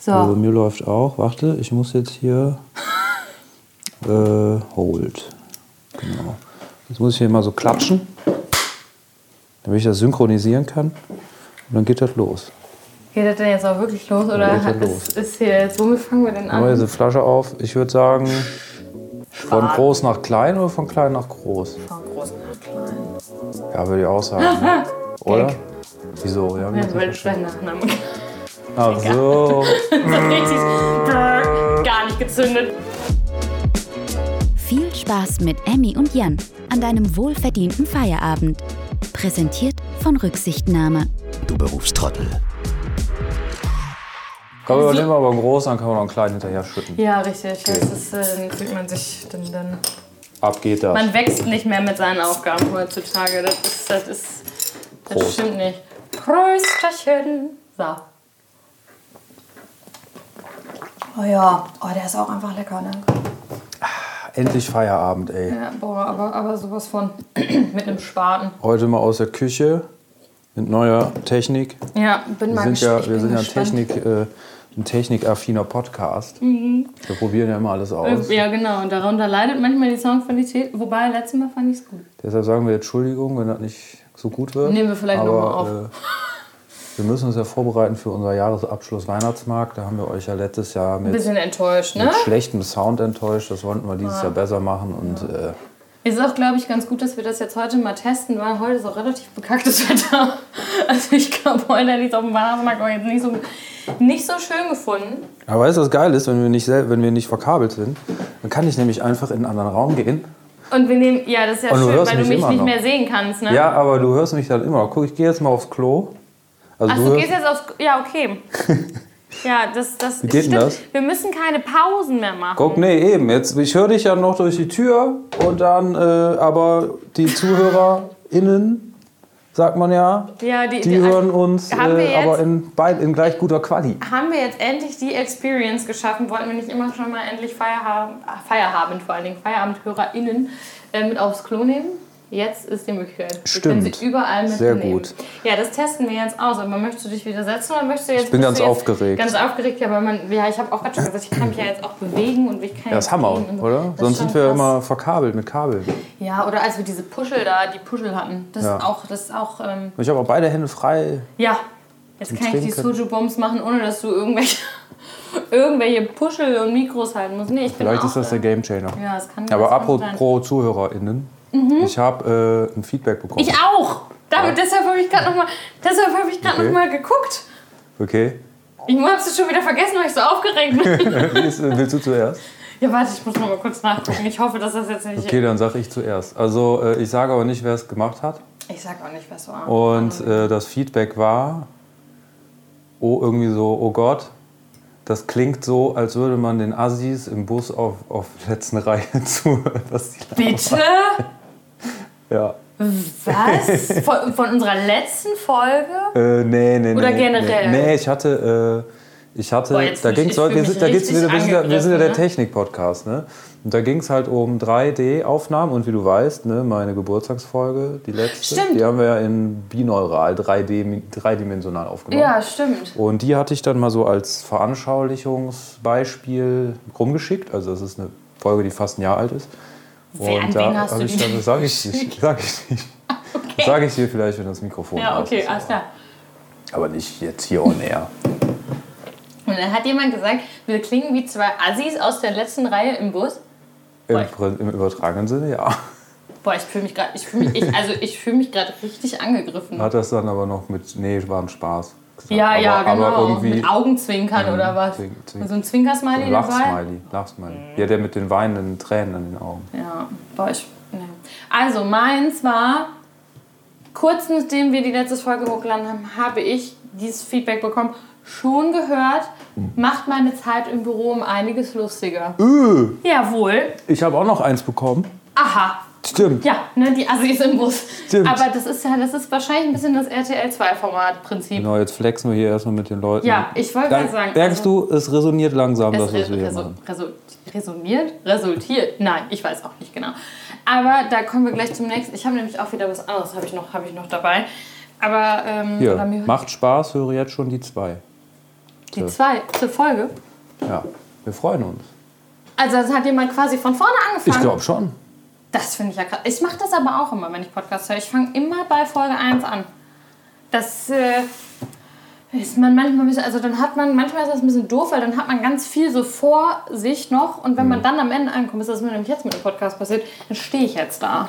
So. Also mir läuft auch. Warte, ich muss jetzt hier. Äh, hold. Genau. Jetzt muss ich hier mal so klatschen, damit ich das synchronisieren kann. Und dann geht das los. Geht das denn jetzt auch wirklich los? Oder geht das hat- los. ist, ist hier jetzt, womit fangen wir denn an? diese Flasche auf. Ich würde sagen, von groß nach klein oder von klein nach groß? Von groß nach klein. Ja, würde ich auch sagen. ne? Oder? Wieso? Ja, Ja, weil ich deinen Nachnamen Ach so. richtig brrr, gar nicht gezündet. Viel Spaß mit Emmy und Jan an deinem wohlverdienten Feierabend. Präsentiert von Rücksichtnahme. Du Berufstrottel. Komm, wir nehmen aber einen groß, dann kann man noch einen kleinen hinterher schütten. Ja, richtig. Das ist, äh, dann fühlt man sich dann, dann. Ab geht das. Man wächst nicht mehr mit seinen Aufgaben heutzutage. Das ist, das ist. Das Prost. stimmt nicht. Prösterchen. So. Oh ja, oh, der ist auch einfach lecker, ne? Endlich Feierabend, ey. Ja, boah, aber, aber sowas von mit einem Spaten. Heute mal aus der Küche mit neuer Technik. Ja, bin Wir mal sind gesch- ja, wir sind ja ein, gespannt. Technik, äh, ein technikaffiner Podcast. Wir probieren ja immer alles aus. Ja, genau. Und darunter leidet manchmal die Soundqualität. Wobei, letztes Mal fand ich es gut. Deshalb sagen wir jetzt Entschuldigung, wenn das nicht so gut wird. Nehmen wir vielleicht Aber, noch mal auf. Äh, wir müssen uns ja vorbereiten für unser Jahresabschluss Weihnachtsmarkt. Da haben wir euch ja letztes Jahr mit, bisschen enttäuscht, ne? mit schlechtem Sound enttäuscht. Das wollten wir dieses Jahr besser machen. Und äh, Ist auch, glaube ich, ganz gut, dass wir das jetzt heute mal testen, weil heute ist auch relativ bekacktes Wetter. Also ich glaube, heute hätte ich es auf dem Weihnachtsmarkt auch jetzt nicht so, nicht so schön gefunden. Aber weißt du, was geil ist, wenn wir, nicht wenn wir nicht verkabelt sind? Dann kann ich nämlich einfach in einen anderen Raum gehen. Und wir nehmen, ja, das ist ja schön, weil du mich nicht noch. mehr sehen kannst, ne? Ja, aber du hörst mich dann immer. Guck, ich gehe jetzt mal aufs Klo. Also Ach, du du gehst jetzt aufs, ja, okay. Ja, das, das Wie geht stimmt. das? Wir müssen keine Pausen mehr machen. Guck, nee, eben. Jetzt, ich höre dich ja noch durch die Tür und dann, äh, aber die ZuhörerInnen, sagt man ja, Ja, die, die hören uns Haben wir äh, jetzt- aber in, beid, in gleich guter Quali. haben wir jetzt endlich die Experience geschaffen? Wollten wir nicht immer schon mal endlich Feierabend, Feierabend vor allen Dingen, FeierabendhörerInnen äh, mit aufs Klo nehmen? Jetzt ist die Möglichkeit. Wir können Stimmt. sie überall Sehr mitnehmen. gut. Ja, das testen wir jetzt aus. Aber möchtest du dich wieder setzen oder möchtest du jetzt... Ich bin ganz aufgeregt. Ganz aufgeregt, ja, weil man... Ja, ich habe auch gerade schon gesagt, ich kann mich ja jetzt auch bewegen und ich kann Ja, das haben wir, so. oder? Sonst sind wir krass. immer verkabelt mit Kabeln. Ja, oder als wir diese Puschel da, die Puschel hatten. Das Ja. ist auch... Das ist auch ähm, Ich habe auch beide Hände frei. ja, jetzt kann ich die Trinken. Soju-Bombs machen, ohne dass du irgendwelche, irgendwelche Puschel und Mikros halten musst. Nee, ich bin Vielleicht auch, ist das der äh, Gamechanger. Ja, das kann Aber das kann ZuhörerInnen, ich habe äh, ein Feedback bekommen. Ich auch! Damit, Deshalb habe ich gerade noch, mal- deshalb hab Okay. noch mal geguckt. Okay. Ich habe es schon wieder vergessen, weil ich so aufgeregt bin. Äh, willst du zuerst? ja, warte, ich muss noch mal kurz nachgucken. Ich hoffe, dass das jetzt nicht... Okay, dann sage ich zuerst. Also äh, ich sage aber nicht, wer es gemacht hat. Ich sag auch nicht, was war. Und äh, das Feedback war, oh, irgendwie so, oh Gott, das klingt so, als würde man den Assis im Bus auf, auf der letzten Reihe zuhören. was die labern. Bitte? Ja. Was? Von, von unserer letzten Folge? Äh, nee, nee, Oder nee. generell? Nee, nee ich hatte, äh, ich hatte, Boah, da heute, fühl wir da geht's wir sind, ja, wir sind ja der ne? Technik-Podcast, ne? Und da ging es halt um 3D-Aufnahmen und wie du weißt, ne, meine Geburtstagsfolge, die letzte, Stimmt. die haben wir ja in binaural, 3D, dreidimensional aufgenommen. Ja, stimmt. Und die hatte ich dann mal so als Veranschaulichungsbeispiel rumgeschickt. Also das ist eine Folge, die fast ein Jahr alt ist. Und da habe ich dann, denn sag ich nicht, sag ich nicht. Das sage ich dir vielleicht, wenn das Mikrofon Ja, okay, alles klar. Aber nicht jetzt hier on air. Und dann hat jemand gesagt, wir klingen wie zwei Assis aus der letzten Reihe im Bus. Im, Boah. Im übertragenen Sinne, ja. Boah, ich fühle mich gerade, ich fühle mich, ich, also ich fühle mich gerade richtig angegriffen. Hat das dann aber noch mit, nee, war ein Spaß. Gesagt. Ja, ja, aber, genau. Aber irgendwie Mit Augenzwinkern oder was? Zwink- zwink- So ein Zwinkersmiley dabei? Lachsmiley, Lachsmiley. Ja, der mit den weinenden Tränen an den Augen. Ja, boah, ich. Nee. Also, meins war, kurz nachdem wir die letzte Folge hochgeladen haben, habe ich dieses Feedback bekommen. Schon gehört, macht meine Zeit im Büro um einiges lustiger. Äh, Jawohl. ich habe auch noch eins bekommen. Aha. Stimmt. Ja, ne, die Assis im Bus. Stimmt. Aber das ist ja, das ist wahrscheinlich ein bisschen das RTL 2-Format-Prinzip. Genau, jetzt flexen wir hier erstmal mit den Leuten. Ja, ich wollte gerade sagen. Merkst also- du, es resoniert langsam, das, Es was wir hier machen. resoniert? Resultiert? Nein, ich weiß auch nicht genau. Aber da kommen wir gleich zum nächsten. Ich habe nämlich auch wieder was anderes, habe ich, noch- habe ich noch dabei. Aber, ähm, Hier, macht Spaß, höre jetzt schon die zwei. Die zweite Folge. Ja, wir freuen uns. Also das hat jemand quasi von vorne angefangen. Ich glaube schon. Das finde ich ja krass. Ich mache das aber auch immer, wenn ich Podcasts höre. Ich fange immer bei Folge 1 an. Das äh, ist man manchmal ein bisschen, also dann hat man, manchmal ist das ein bisschen doof, weil dann hat man ganz viel so vor sich noch und wenn man dann am Ende ankommt, ist das mir nämlich jetzt mit dem Podcast passiert, dann stehe ich jetzt da.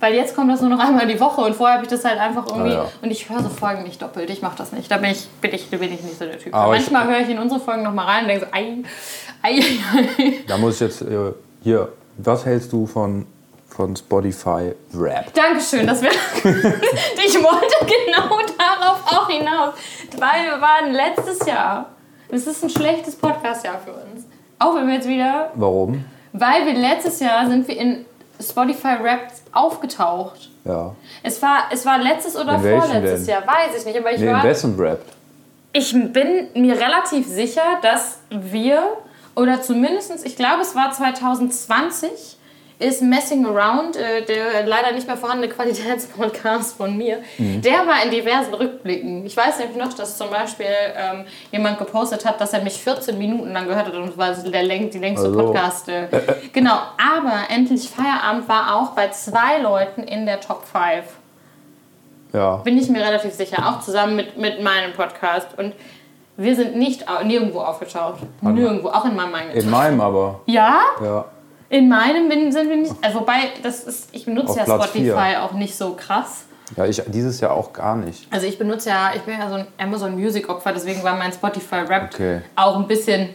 Weil jetzt kommt das nur noch einmal die Woche und vorher habe ich das halt einfach irgendwie. Ah, ja. Und ich höre so Folgen nicht doppelt, ich mache das nicht. Da bin ich, bin ich, bin ich nicht so der Typ. Aber ich- manchmal höre ich in unsere Folgen nochmal rein und denke so, ei, ei, ei. Da muss ich jetzt äh, hier. Was hältst du von, von Spotify Rap? Dankeschön, das wäre. ich wollte genau darauf auch hinaus. Weil wir waren letztes Jahr. Es ist ein schlechtes Podcast-Jahr für uns. Auch wenn wir jetzt wieder. Warum? Weil wir letztes Jahr sind wir in Spotify Rap aufgetaucht. Ja. Es war, es war letztes oder In vorletztes denn? Jahr, weiß ich nicht. Aber ich, Nee, in war, wessen Rap? ich bin mir relativ sicher, dass wir, oder zumindest, ich glaube, es war 2020, ist Messing Around, äh, der leider nicht mehr vorhandene Qualitätspodcast von mir, Mhm. der war in diversen Rückblicken. Ich weiß nämlich noch, dass zum Beispiel ähm, jemand gepostet hat, dass er mich 14 Minuten lang gehört hat und das war der läng die längste Also. Podcast. Äh, genau, aber Endlich Feierabend war auch bei zwei Leuten in der Top 5 Ja. bin ich mir relativ sicher, auch zusammen mit, mit meinem Podcast. Und wir sind nicht nirgendwo aufgetaucht. Nirgendwo, auch in meinem eigenen. In meinem aber. Ja, Ja. in meinem sind wir nicht. Also wobei, das ist, ich benutze Auf ja Platz Spotify vier. auch nicht so krass. Ja, ich dieses Jahr auch gar nicht. Also ich benutze ja, ich bin ja so ein Amazon Music Opfer, deswegen war mein Spotify Rap Okay. auch ein bisschen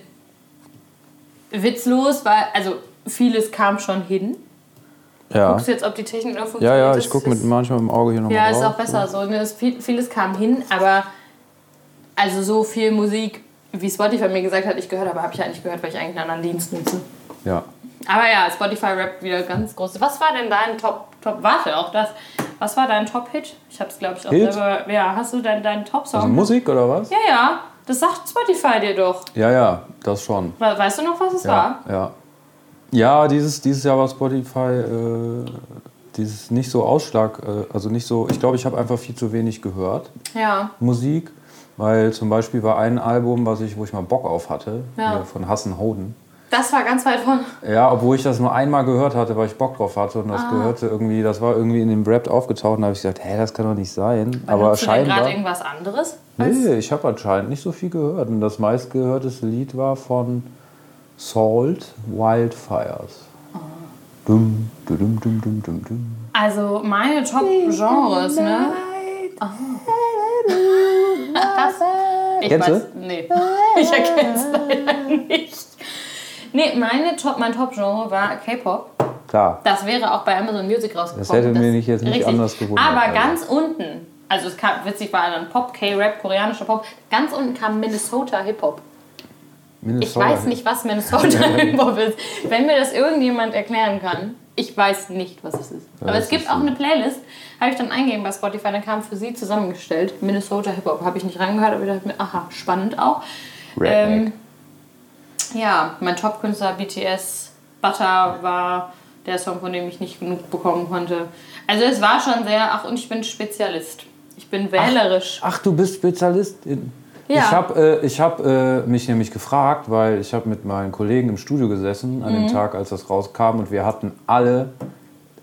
witzlos, weil also vieles kam schon hin. Ja. Guckst du jetzt, ob die Technik noch Ja, funktioniert? ja, Das ich gucke mit manchmal im Auge hier nochmal Ja, drauf. ist auch besser so. Ne? Es, viel, vieles kam hin, aber also so viel Musik, wie Spotify mir gesagt hat, ich gehört habe, habe ich ja nicht gehört, weil ich eigentlich einen anderen Dienst nutze. Ja. Aber ja, Spotify Rap wieder ganz groß. Was war denn dein Top, Top, warte, auch das. Was war dein Top-Hit? Ich habe es, glaube ich, auch Hit? selber. Ja, hast du deinen dein Top-Song? Also Musik oder was? ja, ja, das sagt Spotify dir doch. Ja, ja, das schon. We- Weißt du noch, was es Ja, war? ja. Ja, dieses, dieses Jahr war Spotify äh, dieses nicht so Ausschlag, äh, also nicht so, ich glaube, ich habe einfach viel zu wenig gehört, Ja. Musik, weil zum Beispiel war ein Album, was ich, wo ich mal Bock auf hatte, Ja. von Hassen Hoden. Das war ganz weit vorne. Ja, obwohl ich das nur einmal gehört hatte, weil ich Bock drauf hatte und das Ah. gehörte irgendwie, das war irgendwie in dem Rap aufgetaucht und da habe ich gesagt, hä, das kann doch nicht sein. Aber du denn scheinbar. gerade irgendwas anderes? Nee, ich habe anscheinend nicht so viel gehört. Und das meistgehörteste Lied war von Salt Wildfires. Ah. Dum, dum, dum, dum, dum, dum. Also meine Top-Genres, ne? Das, ich Kennst weiß, du? nee. Ich erkenne es leider nicht. Nee, meine Top, mein Top-Genre war K-Pop. Klar. Das wäre auch bei Amazon Music rausgekommen. Das hätte mich jetzt nicht richtig. anders gewundert, Aber also. ganz unten, also es kam, witzig war dann Pop, K-Rap, koreanischer Pop, ganz unten kam Minnesota Hip-Hop. Ich Minnesota. weiß nicht, was Minnesota Hip-Hop ist. Wenn mir das irgendjemand erklären kann, ich weiß nicht, was es ist. Aber das es gibt auch eine Playlist, habe ich dann eingegeben bei Spotify, dann kam für sie zusammengestellt. Minnesota Hip-Hop habe ich nicht reingehört, aber ich dachte mir, aha, spannend auch. Ähm, ja, mein Top-Künstler BTS, Butter war der Song, von dem ich nicht genug bekommen konnte. Also es war schon sehr, ach und ich bin Spezialist. Ich bin wählerisch. Ach, du bist Spezialistin. Ja. Ich habe äh, ich hab, äh, mich nämlich gefragt, weil ich habe mit meinen Kollegen im Studio gesessen an Mhm. dem Tag, als das rauskam und wir hatten alle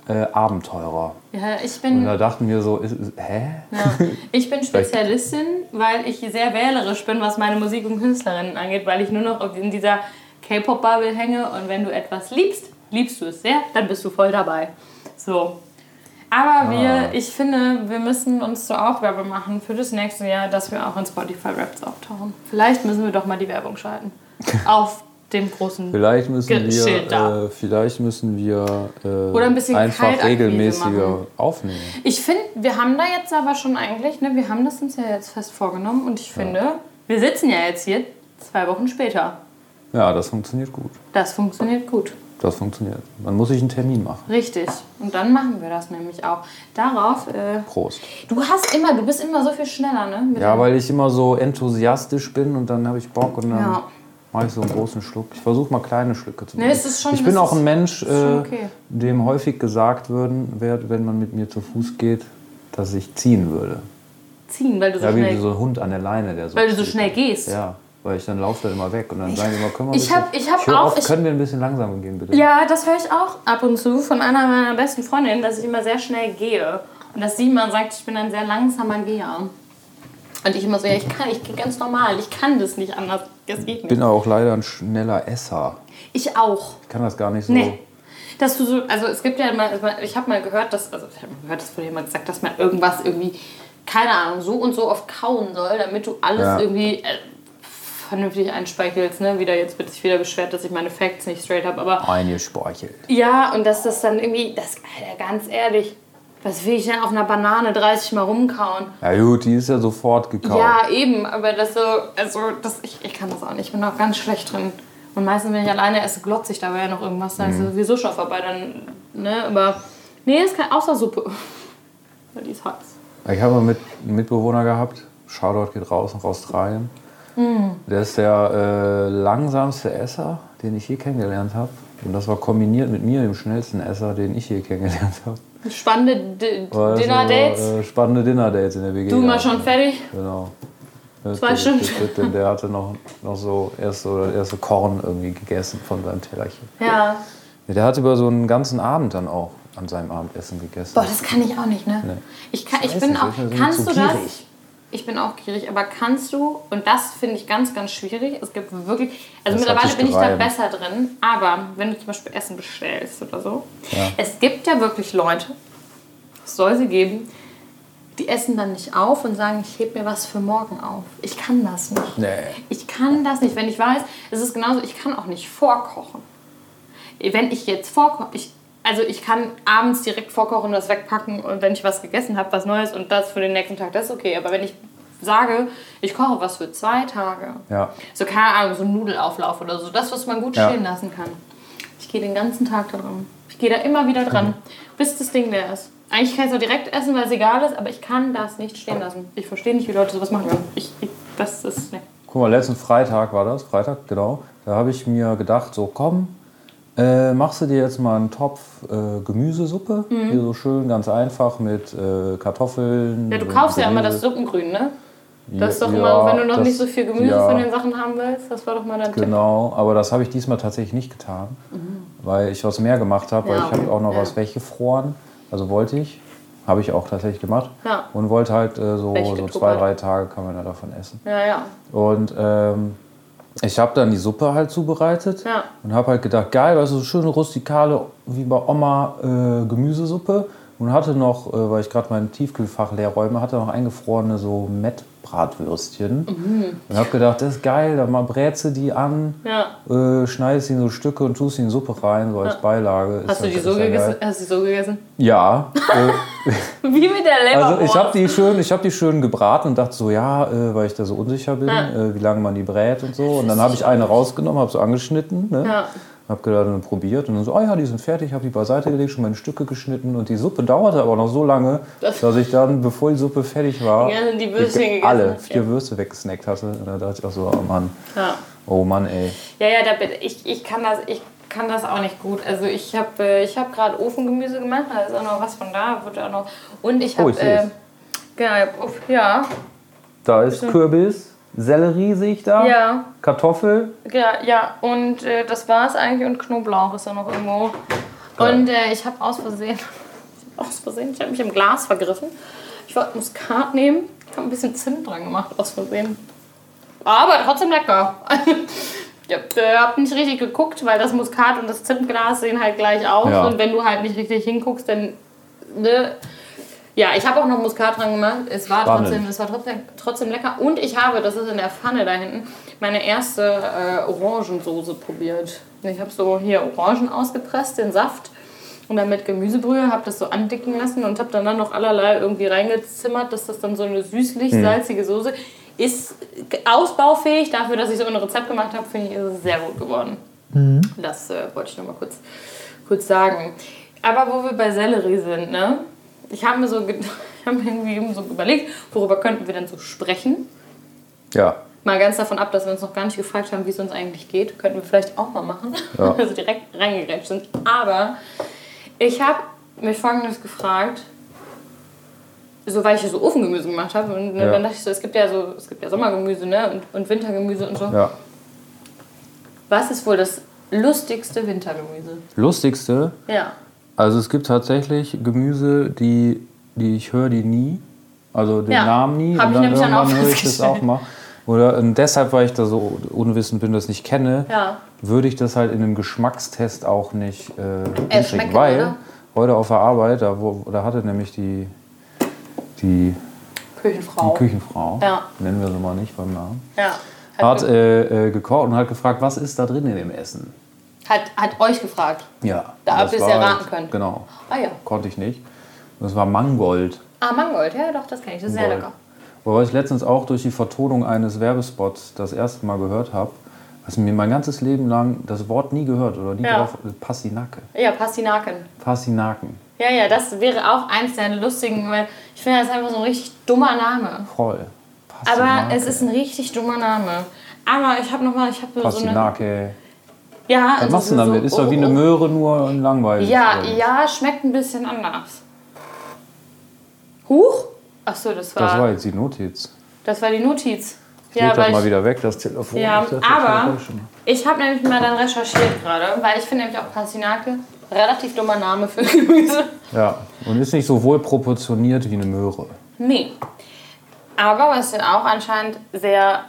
äh, Abenteurer. Ja, ich Und bin da dachten wir so, ist, ist, hä? Ja, ich bin Spezialistin, weil ich sehr wählerisch bin, was meine Musik und Künstlerinnen angeht, weil ich nur noch in dieser K-Pop-Bubble hänge und wenn du etwas liebst, liebst du es sehr, dann bist du voll dabei. So. Aber wir, ich finde, wir müssen uns zur Aufgabe machen für das nächste Jahr, dass wir auch in Spotify Raps auftauchen. Vielleicht müssen wir doch mal die Werbung schalten. Auf dem großen. Vielleicht müssen Ge- Schild wir, da. äh, vielleicht müssen wir äh, Oder ein bisschen einfach regelmäßiger machen. aufnehmen. Ich finde, wir haben da jetzt aber schon eigentlich, ne, wir haben das uns ja jetzt fest vorgenommen und ich finde, wir sitzen ja jetzt hier zwei Wochen später. Ja, das funktioniert gut. Das funktioniert gut. Das funktioniert. Man muss sich einen Termin machen. Richtig. Und dann machen wir das nämlich auch. Darauf, äh, Prost. du hast immer, du bist immer so viel schneller, ne? Mit Ja, weil ich immer so enthusiastisch bin und dann habe ich Bock und dann Ja. mache ich so einen großen Schluck. Ich versuche mal kleine Schlücke zu Nee, machen. es ist schon- ich bin auch ein Mensch, äh, okay. dem häufig gesagt würden, wird, wenn man mit mir zu Fuß geht, dass ich ziehen würde. ziehen, weil du so Ja, wie schnell so ein Hund an der Leine, der so. Weil du so schnell gehst. Ja, weil ich dann laufe dann immer weg und dann sagen die immer, können wir ich bisschen. hab- ich hab hör auch- Auf, ich- können wir ein bisschen langsamer gehen, bitte? Ja, das höre ich auch ab und zu von einer meiner besten Freundinnen, dass ich immer sehr schnell gehe. Und dass sie immer sagt, ich bin ein sehr langsamer Geher. Und ich immer so, ja, ich kann, ich gehe ganz normal, ich kann das nicht anders, das geht Ich bin nicht. auch leider ein schneller Esser. Ich auch. Ich kann das gar nicht so. Nee. Dass du so, also es gibt ja mal, ich habe mal gehört, dass, also ich habe gehört, dass wurde jemand gesagt, dass man irgendwas irgendwie, keine Ahnung, so und so oft kauen soll, damit du alles Ja. irgendwie äh, vernünftig einspeichelst, ne? Wieder jetzt wird sich wieder beschwert, dass ich meine Facts nicht straight habe, aber Eingespeichelt. ja, und dass das dann irgendwie, das, Alter, ganz ehrlich, was will ich denn auf einer Banane 30 Mal rumkauen? Ja gut, die ist ja sofort gekauft. Ja, eben, aber das so, also das, ich, ich kann das auch nicht, ich bin auch ganz schlecht drin. Und meistens, wenn ich alleine esse, glotze ich dabei ja noch irgendwas, dann ist es sowieso schon vorbei, dann, ne, aber, nee, ist kein, außer Suppe. Weil die ist heiß. Ich habe mal mit, einen Mitbewohner gehabt, Shoutout geht raus nach Australien. Hm. Der ist der äh, langsamste Esser, den ich je kennengelernt habe. Und das war kombiniert mit mir, dem schnellsten Esser, den ich je kennengelernt habe. Spannende D War so, Dinner-Dates. Äh, spannende Dinner-Dates in der WG. du mal gehabt. schon fertig? Genau. Zwei Stunden. Der, der hatte noch, noch so erst so das erste Korn irgendwie gegessen von seinem Tellerchen. Ja. Ja, Der hat über so einen ganzen Abend dann auch an seinem Abendessen gegessen. Boah, das kann ich auch nicht, ne? Nee. Ich, kann, ich bin nicht, auch. so Kannst zu du das? gierig. Ich bin auch gierig, aber kannst du, und das finde ich ganz, ganz schwierig, es gibt wirklich, also Das mittlerweile bin ich da besser drin, aber wenn du zum Beispiel Essen bestellst oder so, Ja. es gibt ja wirklich Leute, es soll sie geben, die essen dann nicht auf und sagen, ich heb mir was für morgen auf. Ich kann das nicht. Nee. Ich kann das nicht. Wenn ich weiß, es ist genauso, ich kann auch nicht vorkochen. Wenn ich jetzt vorkoche, ich, also ich kann abends direkt vorkochen und das wegpacken und wenn ich was gegessen habe, was Neues und das für den nächsten Tag, das ist okay. Aber wenn ich sage, ich koche was für zwei Tage, Ja. so keine Ahnung, so ein Nudelauflauf oder so, das, was man gut Ja. stehen lassen kann. Ich gehe den ganzen Tag da dran. Ich gehe da immer wieder dran, Mhm. bis das Ding leer ist. Eigentlich kann ich es auch direkt essen, weil es egal ist, aber ich kann das nicht stehen lassen. Ich verstehe nicht, wie Leute sowas machen können. Ich, ich, das ist, ne. Guck mal, letzten Freitag war das, Freitag, genau. Da habe ich mir gedacht, so komm, äh, machst du dir jetzt mal einen Topf äh, Gemüsesuppe. Mhm. Hier so schön, ganz einfach mit äh, Kartoffeln. Ja, du kaufst ja immer Gemüse. das Suppengrün, ne? Das ist doch Ja, immer, wenn du noch das- nicht so viel Gemüse ja, von den Sachen haben willst, das war doch mal dein Tipp. Genau, aber das habe ich diesmal tatsächlich nicht getan, weil ich was mehr gemacht habe, weil Mhm. Ja, ich habe auch noch was weggefroren. Also wollte ich, habe ich auch tatsächlich gemacht. Ja. Und wollte halt äh, so, so zwei, drei Tage kann man ja davon essen. Ja, ja. Und ähm, ich habe dann die Suppe halt zubereitet Ja. und habe halt gedacht, geil, weißt du, so schöne rustikale, wie bei Oma, äh, Gemüsesuppe. Und hatte noch, äh, weil ich gerade mein Tiefkühlfach leer räume, hatte noch eingefrorene so Mettbratwürstchen. Mhm. Und habe gedacht, das ist geil, dann mal brätst die an, ja. äh, schneidest sie in so Stücke und tust sie in Suppe rein, so als Beilage. Hast Ist du ja- die so ja gegessen? geil. Hast du die so gegessen? Ja. äh, Wie mit der Leberwurst. also ich habe die schön, ich habe die schön gebraten und dachte so, ja, äh, weil ich da so unsicher bin, Ja. äh, wie lange man die brät und so. Und dann habe ich eine rausgenommen, habe so angeschnitten, ne? Ja. Habe gedacht, dann probiert und dann so, oh ja, die sind fertig, habe die beiseite gelegt, schon meine Stücke geschnitten und die Suppe dauerte aber noch so lange, Das- dass ich dann, bevor die Suppe fertig war, Die die alle hast, vier ja. Würste weggesnackt hatte. Und da dachte ich auch so, oh Mann, Ja. oh Mann, ey. Ja, ja, da bin ich, ich kann das, ich kann das auch nicht gut. Also ich habe äh, ich hab gerade Ofengemüse gemacht, da ist auch noch was von da, wird auch noch. Und ich Oh, habe, ich seh's. äh, genau, hab ja, Da ist Kürbis, Sellerie sehe ich da, ja, Kartoffel. ja, ja. Und äh, das war es eigentlich und Knoblauch ist da noch irgendwo. Geil. Und äh, ich habe aus Versehen, aus Versehen, ich habe mich im Glas vergriffen. Ich wollte Muskat nehmen, habe ein bisschen Zimt dran gemacht, aus Versehen. Aber trotzdem lecker. Ich hab, äh, hab nicht richtig geguckt, weil das Muskat und das Zimtglas sehen halt gleich aus. Ja. Und wenn du halt nicht richtig hinguckst, dann. Ne? Ja, ich habe auch noch Muskat dran gemacht. Es war, Spannend. trotzdem, es war trotzdem, trotzdem lecker. Und ich habe, das ist in der Pfanne da hinten, meine erste äh, Orangensoße probiert. Ich habe so hier Orangen ausgepresst, den Saft. Und dann mit Gemüsebrühe, habe das so andicken lassen und habe dann, dann noch allerlei irgendwie reingezimmert, dass das dann so eine süßlich-salzige Soße ist. Ausbaufähig dafür, dass ich so ein Rezept gemacht habe, finde ich, ist es sehr gut geworden. Das äh, wollte ich noch mal kurz, kurz sagen. Aber wo wir bei Sellerie sind, ne? Ich habe mir so, ich hab mir irgendwie eben so überlegt, worüber könnten wir denn so sprechen? Ja, Mal ganz davon ab, dass wir uns noch gar nicht gefragt haben, wie es uns eigentlich geht. Könnten wir vielleicht auch mal machen. Ja. Also direkt reingegrätscht sind. Aber ich habe mich folgendes gefragt. so weil ich ja so Ofengemüse gemacht habe. Und ne, Ja. dann dachte ich so, es gibt ja so, es gibt ja Sommergemüse, ne? Und, und Wintergemüse und so. Ja. Was ist wohl das lustigste Wintergemüse? Lustigste, Ja. Also es gibt tatsächlich Gemüse, die, die ich höre die nie. Also den Ja. Namen nie. Hab und ich dann nämlich dann irgendwann auch höre ich das auch mal. Oder und deshalb, weil ich da so unwissend bin, das nicht kenne, Ja. würde ich das halt in einem Geschmackstest auch nicht äh, hinkriegen. schmecken, Weil oder? heute auf der Arbeit, da, wo, da hatte nämlich die, die, Küchenfrau. die Küchenfrau, Ja. nennen wir sie mal nicht beim Namen, Ja. hat äh, äh, gekocht und hat gefragt, was ist da drin in dem Essen? Hat, hat euch gefragt. Ja. Da habt ihr es ja war raten können. Genau. Ah ja. Konnte ich nicht. Das war Mangold. Ah, Mangold, ja doch, das kenne ich. Das ist sehr lecker. Wobei ich letztens auch durch die Vertonung eines Werbespots das erste Mal gehört habe, was mir mein ganzes Leben lang das Wort nie gehört oder nie Ja. drauf. Passinake. Ja, Pastinaken. Passinaken. Ja, ja, das wäre auch eins der lustigen, weil ich finde, das ist einfach so ein richtig dummer Name. Voll. Aber Passinake. es ist ein richtig dummer Name. Aber ich habe nochmal, ich habe so eine... Passinake. Ja, Was also machst du so- denn damit? Ist doch wie eine Möhre, nur langweilig. Ja, ja, schmeckt ein bisschen anders. Huch? Ach so, das war, Das war jetzt die Notiz. das war die Notiz. Ich Ja, leg das mal ich, wieder weg, das Telefon. ja ist aber ich habe nämlich mal dann recherchiert gerade, weil ich finde nämlich auch Pastinake relativ dummer Name für Gemüse. Ja, und ist nicht so wohl proportioniert wie eine Möhre. Nee. Aber was ja auch anscheinend sehr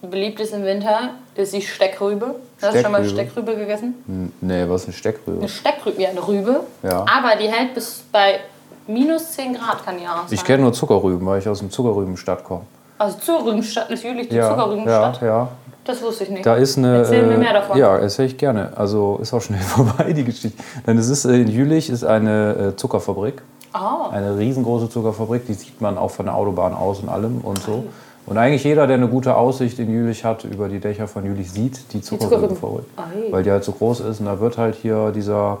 beliebt ist im Winter, ist die Steckrübe. Hast du schon mal Steckrübe? Gegessen? Nee, was ist eine Steckrübe? Eine Steckrübe, ja, eine Rübe. Ja. Aber die hält bis bei minus 10 Grad, kann die auch sein. Ich kenne nur Zuckerrüben, weil ich aus dem Zuckerrübenstadt komme. Also Zuckerrübenstadt, natürlich die Ja, Zuckerrübenstadt. ja, ja. Das wusste ich nicht. Da ist eine. Erzähl mir äh, mehr davon. Ja, erzähl ich gerne. Also ist auch schnell vorbei, die Geschichte. Denn es ist äh, in Jülich ist eine äh, Zuckerfabrik. Ah. Eine riesengroße Zuckerfabrik, die sieht man auch von der Autobahn aus und allem und so. Und eigentlich jeder, der eine gute Aussicht in Jülich hat, über die Dächer von Jülich, sieht die Zuckerrübenfabrik. Ei. Weil die halt so groß ist und da wird halt hier dieser.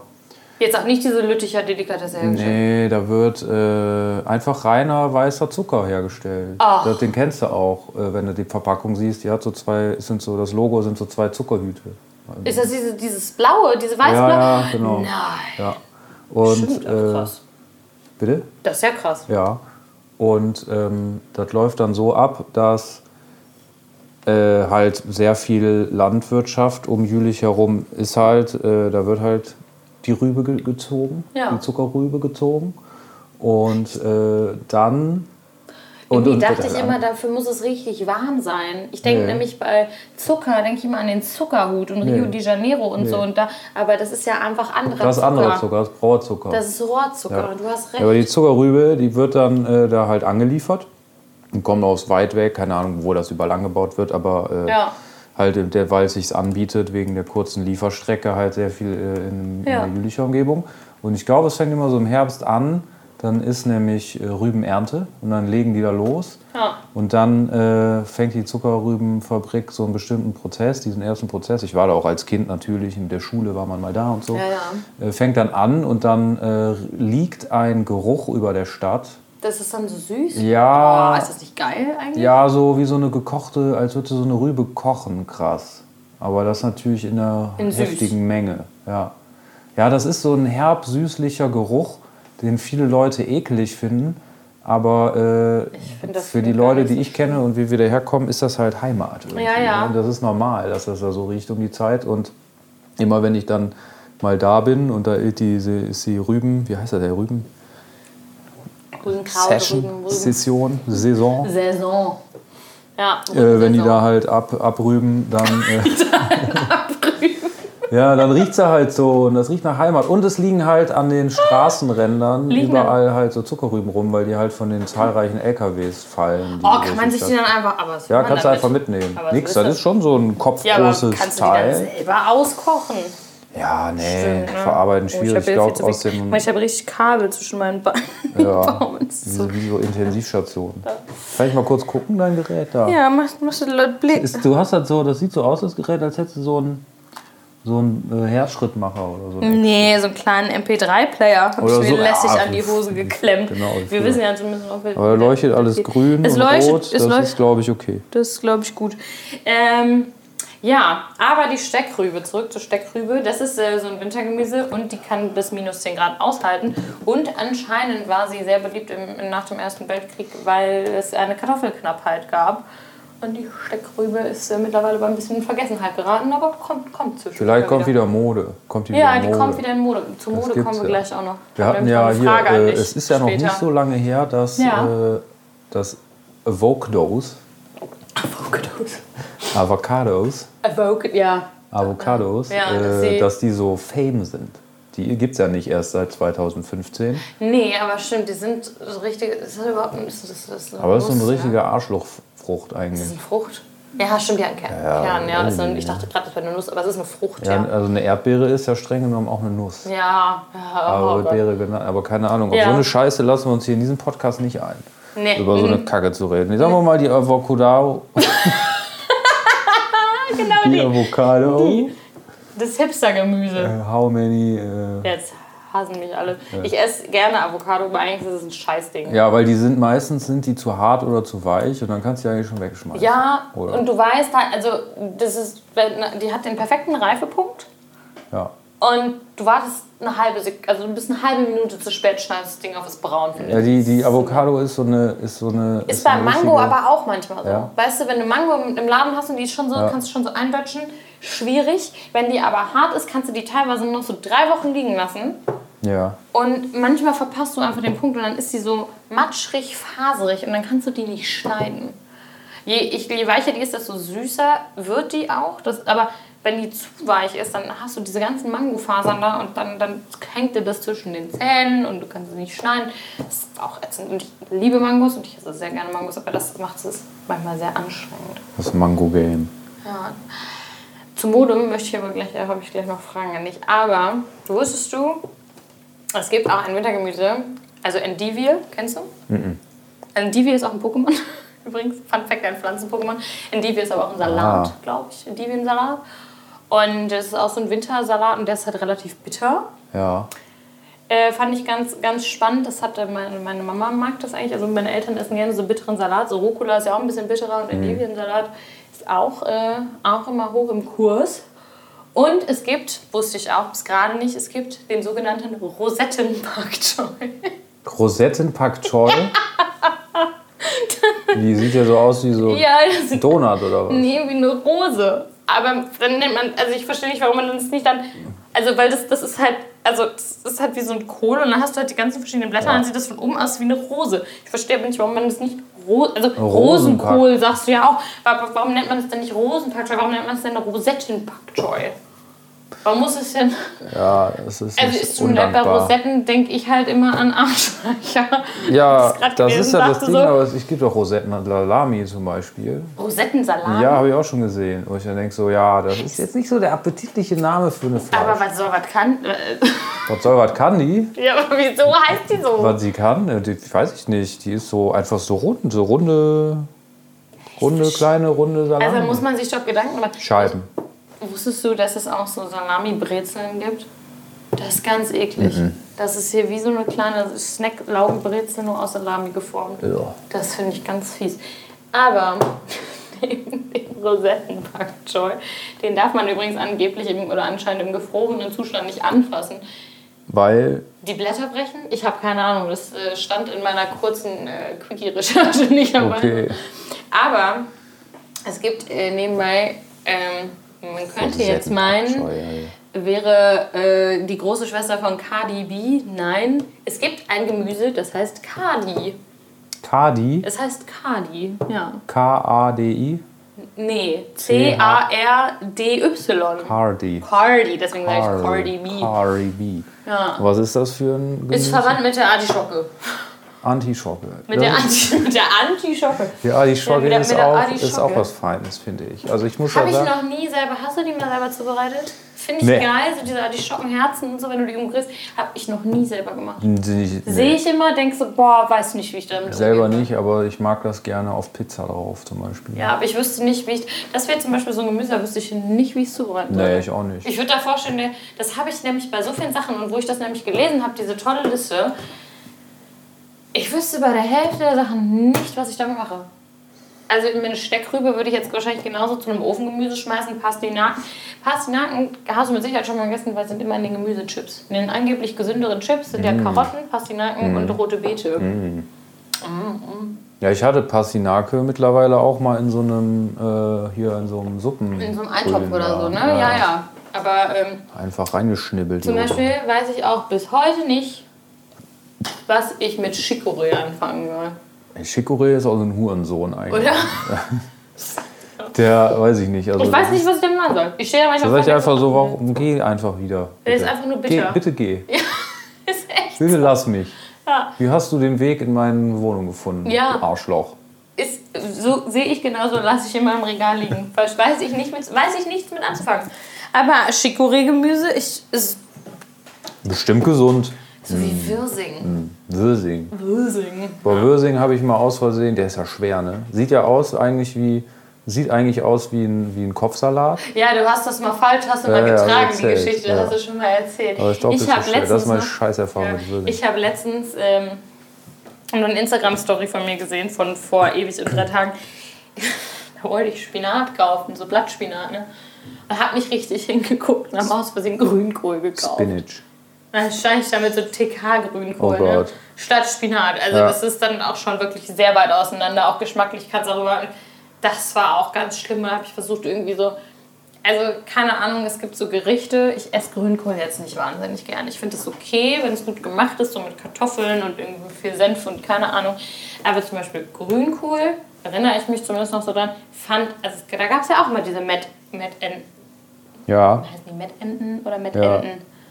Jetzt auch nicht diese Lütticher Delikatesse hergestellt. Nee, da wird äh, einfach reiner weißer Zucker hergestellt. Ach. Das, den kennst du auch, äh, wenn du die Verpackung siehst. Die hat so zwei, sind so, das Logo sind so zwei Zuckerhüte. Ist das diese, dieses blaue, diese weißblaue? Ja, ja, genau. Nein. Ja. Und, Stimmt, äh, krass. bitte? Das ist ja krass. Ja. Und ähm, das läuft dann so ab, dass äh, halt sehr viel Landwirtschaft um Jülich herum ist halt, äh, da wird halt die Rübe ge gezogen, Ja. die Zuckerrübe gezogen. Und äh, dann. Und, Irgendwie und dachte ich immer, dafür muss es richtig warm sein. Ich denke Nee. nämlich bei Zucker, denke ich immer an den Zuckerhut und Rio Nee. de Janeiro und so. Nee. Und da, aber das ist ja einfach anderer das ist Zucker. anderer Zucker, das ist Brauerzucker. Das ist Rohrzucker. Du hast recht. Ja, aber die Zuckerrübe, die wird dann äh, da halt angeliefert und kommt aus weit weg, keine Ahnung, wo das überall angebaut wird, aber äh, Ja. halt der, weil es sich anbietet, wegen der kurzen Lieferstrecke halt sehr viel äh, in, Ja. in der Jülicher Umgebung. Und ich glaube, es fängt immer so im Herbst an, dann ist nämlich äh, Rübenernte und dann legen die da los. Ja. Und dann äh, fängt die Zuckerrübenfabrik so einen bestimmten Prozess, diesen ersten Prozess. Ich war da auch als Kind natürlich, in der Schule war man mal da und so. Ja, ja. Äh, fängt dann an und dann äh, liegt ein Geruch über der Stadt. Das ist dann so süß. Ja. Oh, ist das nicht geil eigentlich? Ja, so wie so eine gekochte, als würde so eine Rübe kochen, krass. Aber das natürlich in einer In heftigen Menge. Ja. ja, das ist so ein herb süßlicher Geruch, den viele Leute eklig finden. Aber äh, für die Leute, die ich kenne und wie wir daherkommen, ist das halt Heimat. irgendwie, Ja, ja. ne? Das ist normal, dass das da so riecht um die Zeit. Und immer wenn ich dann mal da bin und da ist die, ist die Rüben, wie heißt das, der Rüben? Rübenkraut, Session, Rüben, Rüben. Session, Saison. Saison. Ja, Äh, wenn die da halt ab, abrüben, dann. Äh, ja, dann riecht sie halt so und das riecht nach Heimat. Und es liegen halt an den Straßenrändern Liegen überall halt so Zuckerrüben rum, weil die halt von den zahlreichen LKWs fallen. Oh, kann man sich die dann einfach. Aber was Ja, kannst du einfach mitnehmen. Aber Nix, das ist schon so ein Ja, aber kopfgroßes kannst du die dann Teil. selber auskochen? Ja, nee, Stimmt, ne? verarbeiten Oh, ich schwierig. hab Ich jetzt glaube, aus dem. Ich habe richtig Kabel zwischen meinen Beinen. Ja, so- wie, so Intensivstationen. Kann ich mal kurz gucken, dein Gerät da? Ja, machst du Leute blick. Ist, du hast halt so, das sieht so aus, das Gerät, als hättest du so einen, so einen äh, Herzschrittmacher oder so. Nee, so einen kleinen MP3-Player habe ich mir so, lässig ja, an die Hose geklemmt. genau, wir für- wissen ja zumindest noch, Aber da leuchtet alles grün Es und leuchtet- rot, es das leuchtet- ist, glaube ich, okay. Das ist, glaube ich, gut. Ähm, Ja, aber die Steckrübe, zurück zur Steckrübe, das ist äh, so ein Wintergemüse und die kann bis minus 10 Grad aushalten. Und anscheinend war sie sehr beliebt im, nach dem Ersten Weltkrieg, weil es eine Kartoffelknappheit gab. Und die Steckrübe ist äh, mittlerweile bei ein bisschen in Vergessenheit geraten, aber kommt, kommt zwischen. Vielleicht kommt wieder Mode. Kommt die Ja, wieder die Mode. kommt wieder in Mode. Das Mode kommen wir ja. gleich auch noch. Wir hatten ja hier, äh, es ist ja noch später. nicht so lange her, dass Ja. äh, das Avocados, Avocados. Avocados, Avoc ja. Avocados, Ja, dass äh, dass die so fame sind. Die gibt es ja nicht erst seit 2015. Nee, aber stimmt, die sind so richtig. Ist das überhaupt ist das, das Aber es ist so eine richtige Arschlochfrucht Ja? eigentlich. Ist das eine Frucht? Ja, stimmt, ja, ein Kern. Ja, Kern, ja. Das irgendwie, ich dachte gerade, das wäre eine Nuss, aber es ist eine Frucht, Ja, ja. also eine Erdbeere ist ja streng genommen auch eine Nuss. Ja, ja. Aber oh. Beere genannt. Aber keine Ahnung. Auf so eine Scheiße lassen wir uns hier in diesem Podcast nicht ein. Nee. Über so eine mhm. Kacke zu reden. Sagen wir mal die Avocado. genau Die die. Avocado. Das Hipster-Gemüse. Äh, How many. Äh, Jetzt hassen mich alle. Ich esse gerne Avocado, aber eigentlich ist es ein Scheißding. ja, weil die sind meistens sind die zu hart oder zu weich und dann kannst du die eigentlich schon wegschmeißen. Ja, Oder? und du weißt halt, also das ist, die hat den perfekten Reifepunkt Ja. und du wartest eine halbe Sek also du bist eine halbe Minute zu spät, schneidest das Ding auf das Braun. Ja, die, die Avocado ist so eine. Ist, so eine, Ist so bei Mango aber auch manchmal so. Ja. Weißt du, wenn du Mango im Laden hast und die ist schon so, Ja. kannst du schon so einwatschen, schwierig. Wenn die aber hart ist, kannst du die teilweise noch so drei Wochen liegen lassen. Ja. Und manchmal verpasst du einfach den Punkt und dann ist sie so matschrig, faserig und dann kannst du die nicht schneiden. Je, ich, je weicher die ist, desto süßer wird die auch. Das, aber wenn die zu weich ist, dann hast du diese ganzen Mangofasern da und dann, dann hängt dir das zwischen den Zähnen und du kannst sie nicht schneiden. Das ist auch ätzend. Und ich liebe Mangos und ich esse sehr gerne Mangos, aber das macht es manchmal sehr anstrengend. Das Mango-Game. Ja. Zu Mode möchte ich aber gleich, äh, habe ich gleich noch Fragen an dich. Aber wusstest du, es gibt auch ein Wintergemüse, also Endivie, kennst du? Endivie ist auch ein Pokémon. Übrigens, Fun Fact, ein Pflanzen-Pokémon. Endivie ist aber auch ein Salat, Ah. glaube ich. Endivien-Salat. Und das ist auch so ein Wintersalat und der ist halt relativ bitter. Ja. Äh, fand ich ganz, ganz spannend. Das hatte meine, meine Mama mag das eigentlich. Also meine Eltern essen gerne so bitteren Salat. So Rucola ist ja auch ein bisschen bitterer und Endiviensalat ist auch, äh, auch immer hoch im Kurs. Und es gibt, wusste ich auch bis gerade nicht, es gibt den sogenannten Rosettenpak Choi. Rosetten Pak Choi. Die sieht ja so aus wie so Ja, ist Donut oder was? nee, wie eine Rose. Aber dann nennt man, also ich verstehe nicht, warum man das nicht dann, also weil das, das ist halt, also das ist halt wie so ein Kohl und dann hast du halt die ganzen verschiedenen Blätter und dann sieht das von oben aus wie eine Rose. Ich verstehe aber nicht, warum man das nicht, Ro also Rosenpack. Rosenkohl sagst du ja auch. Wa- Warum nennt man das denn nicht Rosenpackjoy? Warum nennt man es denn Rosettenpackjoy? Warum muss es denn, Ja, das ist also ist schon nett, bei. Rosetten denke ich halt immer an Arschlöcher. Ja, das gelesen, ist ja das Ding, so, aber es gibt auch Rosetten und Salami zum Beispiel. Rosettensalat? Ja, habe ich auch schon gesehen. Wo ich dann denke, so, ja, das ist jetzt nicht so der appetitliche Name für eine Aber Fleisch. was soll was kann? Was soll, was kann die? Ja, aber wieso heißt die so? Was sie kann? äh, Die, weiß ich nicht. Die ist so einfach so rund, so runde, runde, kleine, runde Salami. Also muss man sich doch Gedanken machen. Scheiben. Wusstest du, dass es auch so Salami-Brezeln gibt? Das ist ganz eklig. Mhm. Das ist hier wie so eine kleine Snack-Laugenbrezel, nur aus Salami geformt. Ja. Das finde ich ganz fies. Aber neben dem Rosettenpack-Joy, den darf man übrigens angeblich im, oder anscheinend im gefrorenen Zustand nicht anfassen. Weil, Die Blätter brechen? Ich habe keine Ahnung. Das äh, stand in meiner kurzen äh, Quickie-Recherche nicht dabei. okay. Aber es gibt äh, nebenbei, ähm, man könnte jetzt meinen, wäre äh, die große Schwester von Cardi B. Nein, es gibt ein Gemüse, das heißt Cardi. Kadi, Es heißt Cardi, ja. K-A-D-I, Nee, C-A-R-D-Y. Cardi. Cardi, deswegen sage ich Cardi B. Cardi B. Ja. Was ist das für ein Gemüse? Ist verwandt mit der Artischocke. Antischocke. Mit der, Anti mit der Antischocke. Die Artischocke Ja, ist, auch, Artischocke. ist auch was Feines, finde ich. Also ich muss Habe ja ich noch nie selber. Hast du die mal selber zubereitet? Finde ich Nee. geil, so diese Artischockenherzen und so, wenn du die umgriffst. Habe ich noch nie selber gemacht. nee, Sehe ich immer, denke so, boah, weiß nicht, wie ich damit selber umgehe. nicht, aber ich mag das gerne auf Pizza drauf zum Beispiel. Ja, aber ich wüsste nicht, wie ich. Das wäre zum Beispiel so ein Gemüse, da wüsste ich nicht, wie ich es zubereiten soll. Nee, ich auch nicht. Ich würde da vorstellen, ne, das habe ich nämlich bei so vielen Sachen und wo ich das nämlich gelesen habe, diese tolle Liste. Ich wüsste bei der Hälfte der Sachen nicht, was ich damit mache. also eine Steckrübe würde ich jetzt wahrscheinlich genauso zu einem Ofengemüse schmeißen. Pastinaken. Pastinaken hast du mit Sicherheit schon mal gegessen, weil es sind immer in den Gemüsechips. In den angeblich gesünderen Chips sind ja Mm. Karotten, Pastinaken und rote Beete. Ja, ich hatte Pastinake mittlerweile auch mal in so einem, äh, hier in so einem Suppen. In so einem Eintopf oder so, ne? Ja, ja. Aber ähm, Einfach reingeschnibbelt. zum Beispiel weiß ich auch bis heute nicht, was ich mit Chicorée anfangen soll. Chicorée ist auch so ein Hurensohn eigentlich. Oder? Der, weiß ich nicht. Also, Ich weiß nicht, was ich damit machen soll. Ich stehe da Da manchmal sag ich einfach so, warum, geh einfach wieder. Der ist bitte. einfach nur Geh, bitter. bitte geh. Ist echt. Bitte lass mich. Ja. Wie hast du den Weg in meine Wohnung gefunden? Ja. Arschloch. Ist, so sehe ich genauso, lasse ich immer im Regal liegen. Weil weiß ich, nicht mit, weiß ich nichts mit anzufangen. Aber Chicorée-Gemüse ist, ist Bestimmt gesund. So wie Wirsing. Würsing. Wirsing. Bei Würsing habe ich mal aus Versehen, der ist ja schwer, ne? Sieht ja aus eigentlich wie, sieht eigentlich aus wie ein, wie ein Kopfsalat. Ja, du hast das mal falsch, hast du Ja, mal ja, getragen, erzählt, die Geschichte. ja. Das hast du schon mal erzählt. Aber ich glaube, das, ist das ist letztens meine noch- Scheißerfahrung Ja. mit Würsing. Ich habe letztens ähm, eine Instagram-Story von mir gesehen, von vor ewig und drei Tagen. da wollte ich Spinat kaufen, so Blattspinat, ne? Und habe nicht richtig hingeguckt und habe aus Versehen Grünkohl gekauft. Spinach. Dann stand ich damit so TK-Grünkohl, Oh ne? Statt Spinat. Also Ja. das ist dann auch schon wirklich sehr weit auseinander. Auch geschmacklich kannst du darüber. Das war auch ganz schlimm. Da habe ich versucht irgendwie so. Also keine Ahnung, es gibt so Gerichte. Ich esse Grünkohl jetzt nicht wahnsinnig gern. Ich finde es okay, wenn es gut gemacht ist, so mit Kartoffeln und irgendwie viel Senf und keine Ahnung. Aber zum Beispiel Grünkohl, erinnere ich mich zumindest noch so dran, fand, also da gab es ja auch mal diese Met, Met-Enten. Ja, Heißen die Met-Enten oder ja.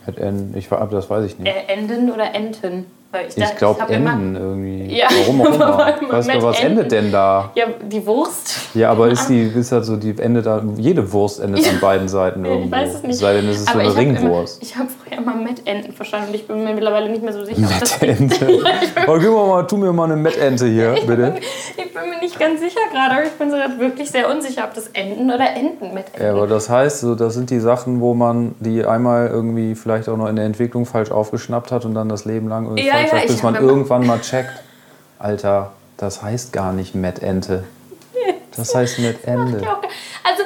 Mit N, ich das weiß ich nicht. Äh, Enden oder Enten? Weil Ich dachte, glaube Enden irgendwie. Ja, Warum auch immer. Weißt du, was Enden? endet denn da? Ja, die Wurst. Ja, aber ist die, ist halt so, die endet da, jede Wurst endet an beiden Seiten irgendwo. Ich weiß es nicht. Sei denn, es ist so Aber eine ich Ringwurst. Immer, ich habe früher immer Met-Enten verstanden und ich bin mir mittlerweile nicht mehr so sicher. Mettente. oh, gib mir mal, tu mir mal eine Mettente hier, bitte. Ich bin mir nicht ganz sicher gerade, aber ich bin sogar wirklich sehr unsicher, ob das Enten oder Enten mit Enten. Ja, aber das heißt, so, das sind die Sachen, wo man die einmal irgendwie vielleicht auch noch in der Entwicklung falsch aufgeschnackt hat und dann das Leben lang irgendwie Ja, ja, ich bis man irgendwann mal checkt. Alter, das heißt gar nicht Mettente. Das heißt Mettende. Ja. Also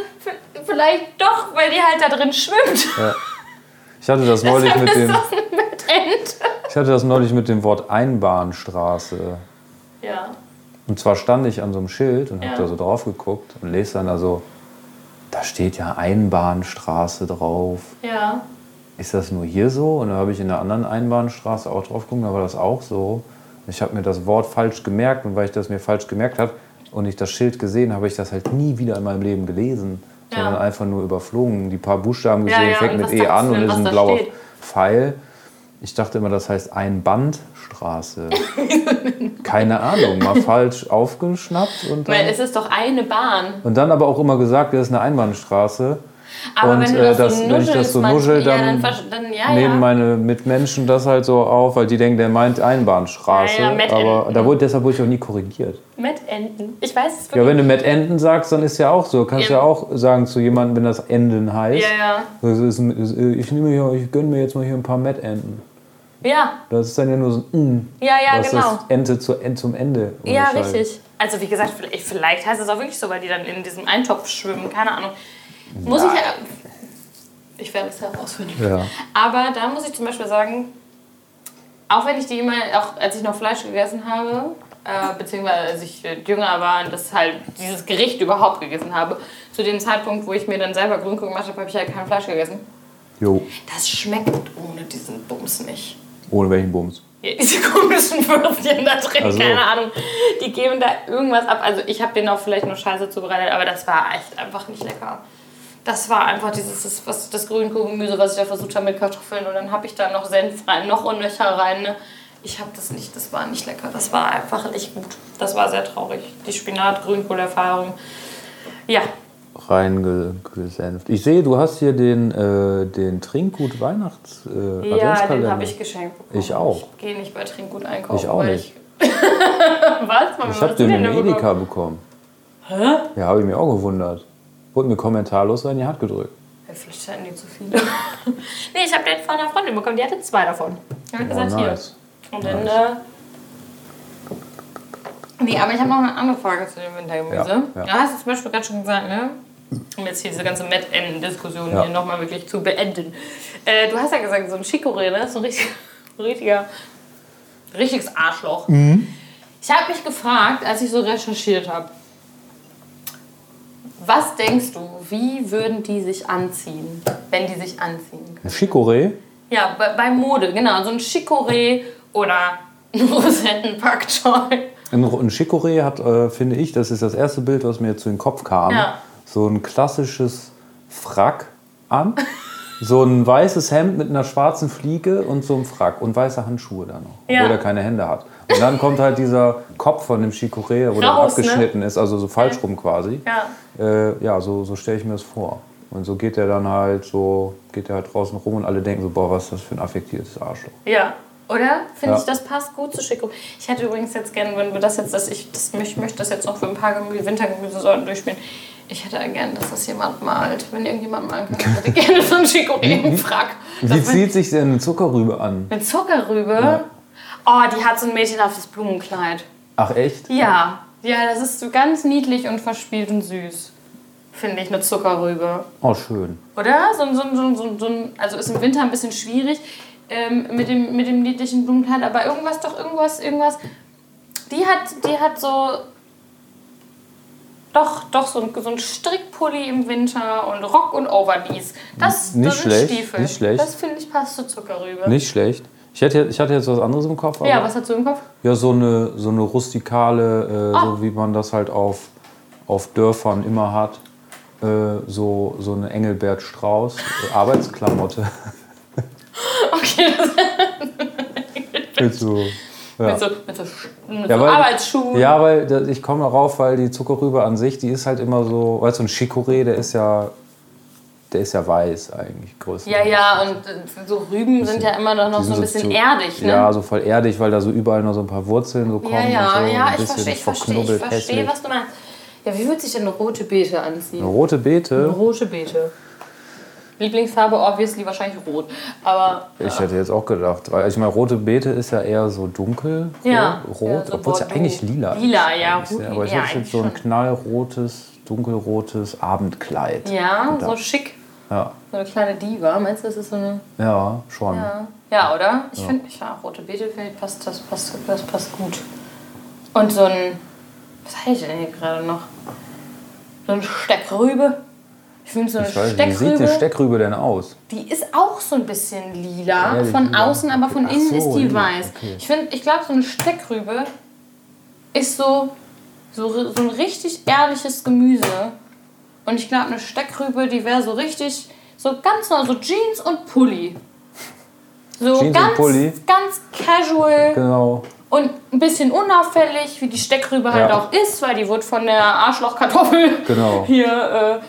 vielleicht doch, weil die halt da drin schwimmt. Ich hatte das neulich mit dem, ich hatte das neulich mit dem Wort Einbahnstraße. Ja. Und zwar stand ich an so einem Schild und Ja. habe da so drauf geguckt und lese dann also, da steht ja Einbahnstraße drauf. Ja. Ist das nur hier so? Und dann habe ich in der anderen Einbahnstraße auch drauf geguckt, da war das auch so. Ich habe mir das Wort falsch gemerkt und weil ich das mir falsch gemerkt habe und ich das Schild gesehen habe, ich das halt nie wieder in meinem Leben gelesen, Ja. sondern einfach nur überflogen. Die paar Buchstaben Ja, gesehen, ja, fängt und mit E an und ist ein da blauer steht? Pfeil. Ich dachte immer, das heißt Einbandstraße. Keine Ahnung, mal falsch aufgeschnappt und Weil dann, es ist doch eine Bahn. und dann aber auch immer gesagt, das ist eine Einbahnstraße. Aber und wenn du äh, das, so wenn ich das so nuschel, dann, ja, dann, dann ja, nehmen ja. meine Mitmenschen das halt so auf, weil die denken, der meint Einbahnstraße. Ja, ja, aber da wurde, deshalb wurde ich auch nie korrigiert. Met-Enten. Ich weiß es Ja, wenn du Met Enten sagst, dann ist ja auch so. Kannst ja, Ja. auch sagen zu jemandem, wenn das Enden heißt. ja, ja. Ist, ich, nehme hier, ich gönne mir jetzt mal hier ein paar Met Enten. Ja, Das ist dann ja nur so ein mm, ja, ja, was genau. das Ente zu, zum Ende Ja, richtig. Also wie gesagt, vielleicht, vielleicht heißt es auch wirklich so, weil die dann in diesem Eintopf schwimmen, keine Ahnung. Muss ich ja. Ich werde es herausfinden. Ja. Aber da muss ich zum Beispiel sagen, auch wenn ich die immer, auch als ich noch Fleisch gegessen habe, äh, beziehungsweise als ich jünger war und das halt dieses Gericht überhaupt gegessen habe, zu dem Zeitpunkt, wo ich mir dann selber Grünkohl gemacht habe, habe ich halt kein Fleisch gegessen. Jo, Das schmeckt ohne diesen Bums nicht. ohne welchen Bums. Ja, diese komischen Würstchen da drin, Ach so. keine Ahnung. Die geben da irgendwas ab. Also ich habe den auch vielleicht nur scheiße zubereitet, aber das war echt einfach nicht lecker. Das war einfach dieses, das, was, das Grünkohlgemüse, was ich da versucht habe mit Kartoffeln. Und dann habe ich da noch Senf rein, noch und rein. Ne? Ich habe das nicht, das war nicht lecker. Das war einfach nicht gut. Das war sehr traurig. Die Spinat-Grünkohl-Erfahrung. Ja, Reingesenft. Ich sehe, du hast hier den, äh, den Trinkgut Weihnachts äh, ja den habe ich geschenkt bekommen. Ich auch. Ich gehe nicht bei Trinkgut einkaufen. Ich auch nicht. Ich was? Mama, Ich habe den im da bekommen? Edeka bekommen. Hä? Ja, habe ich mir auch gewundert. Wurde mir kommentarlos in die Hand gedrückt. Ja, Vielleicht hatten die zu viele. nee, ich habe den von einer Freundin bekommen, die hatte zwei davon. Ich habe Oh, gesagt, nice. hier. Und dann Nice. äh, Nee, aber ich habe noch eine andere Frage zu dem Wintergemüse. Ja, ja. Du hast es zum Beispiel gerade schon gesagt, ne? Um jetzt hier diese ganze Met-N-Diskussion Ja. hier nochmal wirklich zu beenden. Äh, du hast ja gesagt, so ein Chicorée, ne? ist ein richtig, richtiger, richtiges Arschloch. Mhm. Ich habe mich gefragt, als ich so recherchiert habe, was denkst du, wie würden die sich anziehen, wenn die sich anziehen können? Ein Chicorée? Ja, bei, bei Mode, genau. So ein Chicorée oder ein Rosettenpacktoy. Ein, ein Chicorée hat, äh, finde ich, das ist das erste Bild, was mir zu den Kopf kam, Ja. so ein klassisches Frack an. So ein weißes Hemd mit einer schwarzen Fliege und so einem Frack und weiße Handschuhe dann noch, Ja. obwohl er keine Hände hat. Und dann kommt halt dieser Kopf von dem Chicorée, wo der Raus, ne? abgeschnitten ist, also so falsch rum quasi. Ja. Äh, ja, so, so stelle ich mir das vor. Und so geht er dann halt so, geht er halt draußen rum und alle denken so, boah, was ist das für ein affektiertes Arschloch. Ja. Oder? Finde Ja. ich, das passt gut zu Chico. Ich hätte übrigens jetzt gerne, wenn wir das jetzt, dass ich, das, ich möchte das jetzt noch für ein paar Gemü Wintergemüsesorten durchspielen. Ich hätte gerne, dass das jemand malt. Wenn irgendjemand malen kann, ich hätte gerne so einen Chicorée-Frack. Wie zieht sich denn eine Zuckerrübe an? Mit Zuckerrübe? Oh, die hat so ein mädchenhaftes Blumenkleid. Ach echt? Ja. Ja, das ist so ganz niedlich und verspielt und süß. Finde ich, eine Zuckerrübe. Oh, schön. Oder? So, ein- so, ein- so, ein- so, ein- also ist im Winter ein bisschen schwierig ähm, mit, dem, mit dem niedlichen Blumenkleid, aber irgendwas doch, irgendwas, irgendwas. Die hat, die hat so. Doch, doch, so ein, so ein Strickpulli im Winter und Rock und Overdies. Das, Nicht das sind schlecht, Stiefel. nicht schlecht. Das finde ich passt zur Zuckerrübe. Nicht schlecht. Ich, hätte, ich hatte jetzt was anderes im Kopf. Aber Ja, was hast du im Kopf? Ja, so eine, so eine rustikale, äh, Ah. so wie man das halt auf, auf Dörfern immer hat. Äh, so, so eine Engelbert Strauß äh, Arbeitsklamotte. Okay, das mit so, ja. mit so, mit so, mit Ja, so weil- Arbeitsschuhen. ja, weil ich komme darauf, weil die Zuckerrübe an sich, die ist halt immer so, weißt du, ein Chicorée, der ist ja, der ist ja weiß eigentlich größtenteils. Ja, ja, und äh, so Rüben sind ja immer noch, noch so ein bisschen zu- erdig, ne? Ja, so voll erdig, weil da so überall noch so ein paar Wurzeln so kommen. ja, ja, und so, ja, ein ich verstehe, ich verstehe, ich verstehe, was du meinst. Ja, wie würde sich denn eine rote Beete anziehen? Eine rote Beete. Rote Beete. Lieblingsfarbe obviously wahrscheinlich rot, aber Ich hätte jetzt auch gedacht, weil ich meine, rote Beete ist ja eher so dunkel, Ja, rot, ja, so obwohl es ja eigentlich lila ist. Lila, ja, gut, Aber ich ja, hätte jetzt so ein knallrotes, dunkelrotes Abendkleid. ja, so schick, Ja, so eine kleine Diva. Meinst du, das ist so eine ja schon. Ja, ja oder? Ich finde, ja, rote Beete finde ich, passt, das, passt, das passt gut. Und so ein, was habe ich denn hier gerade noch? So ein Steckrübe. Ich finde so eine Ich weiß, nicht, wie sieht die Steckrübe, Steckrübe denn aus? die ist auch so ein bisschen lila. Ehrlich, von lila? außen, aber von Ach innen so, ist die lila, weiß. okay. Ich finde, ich glaube, so eine Steckrübe ist so, so, so ein richtig ehrliches Gemüse. Und ich glaube, eine Steckrübe, die wäre so richtig, so ganz neu, so Jeans und Pulli. So Jeans ganz, ganz casual Genau. und ein bisschen unauffällig, wie die Steckrübe halt Ja. auch ist, weil die wird von der Arschlochkartoffel Genau. hier.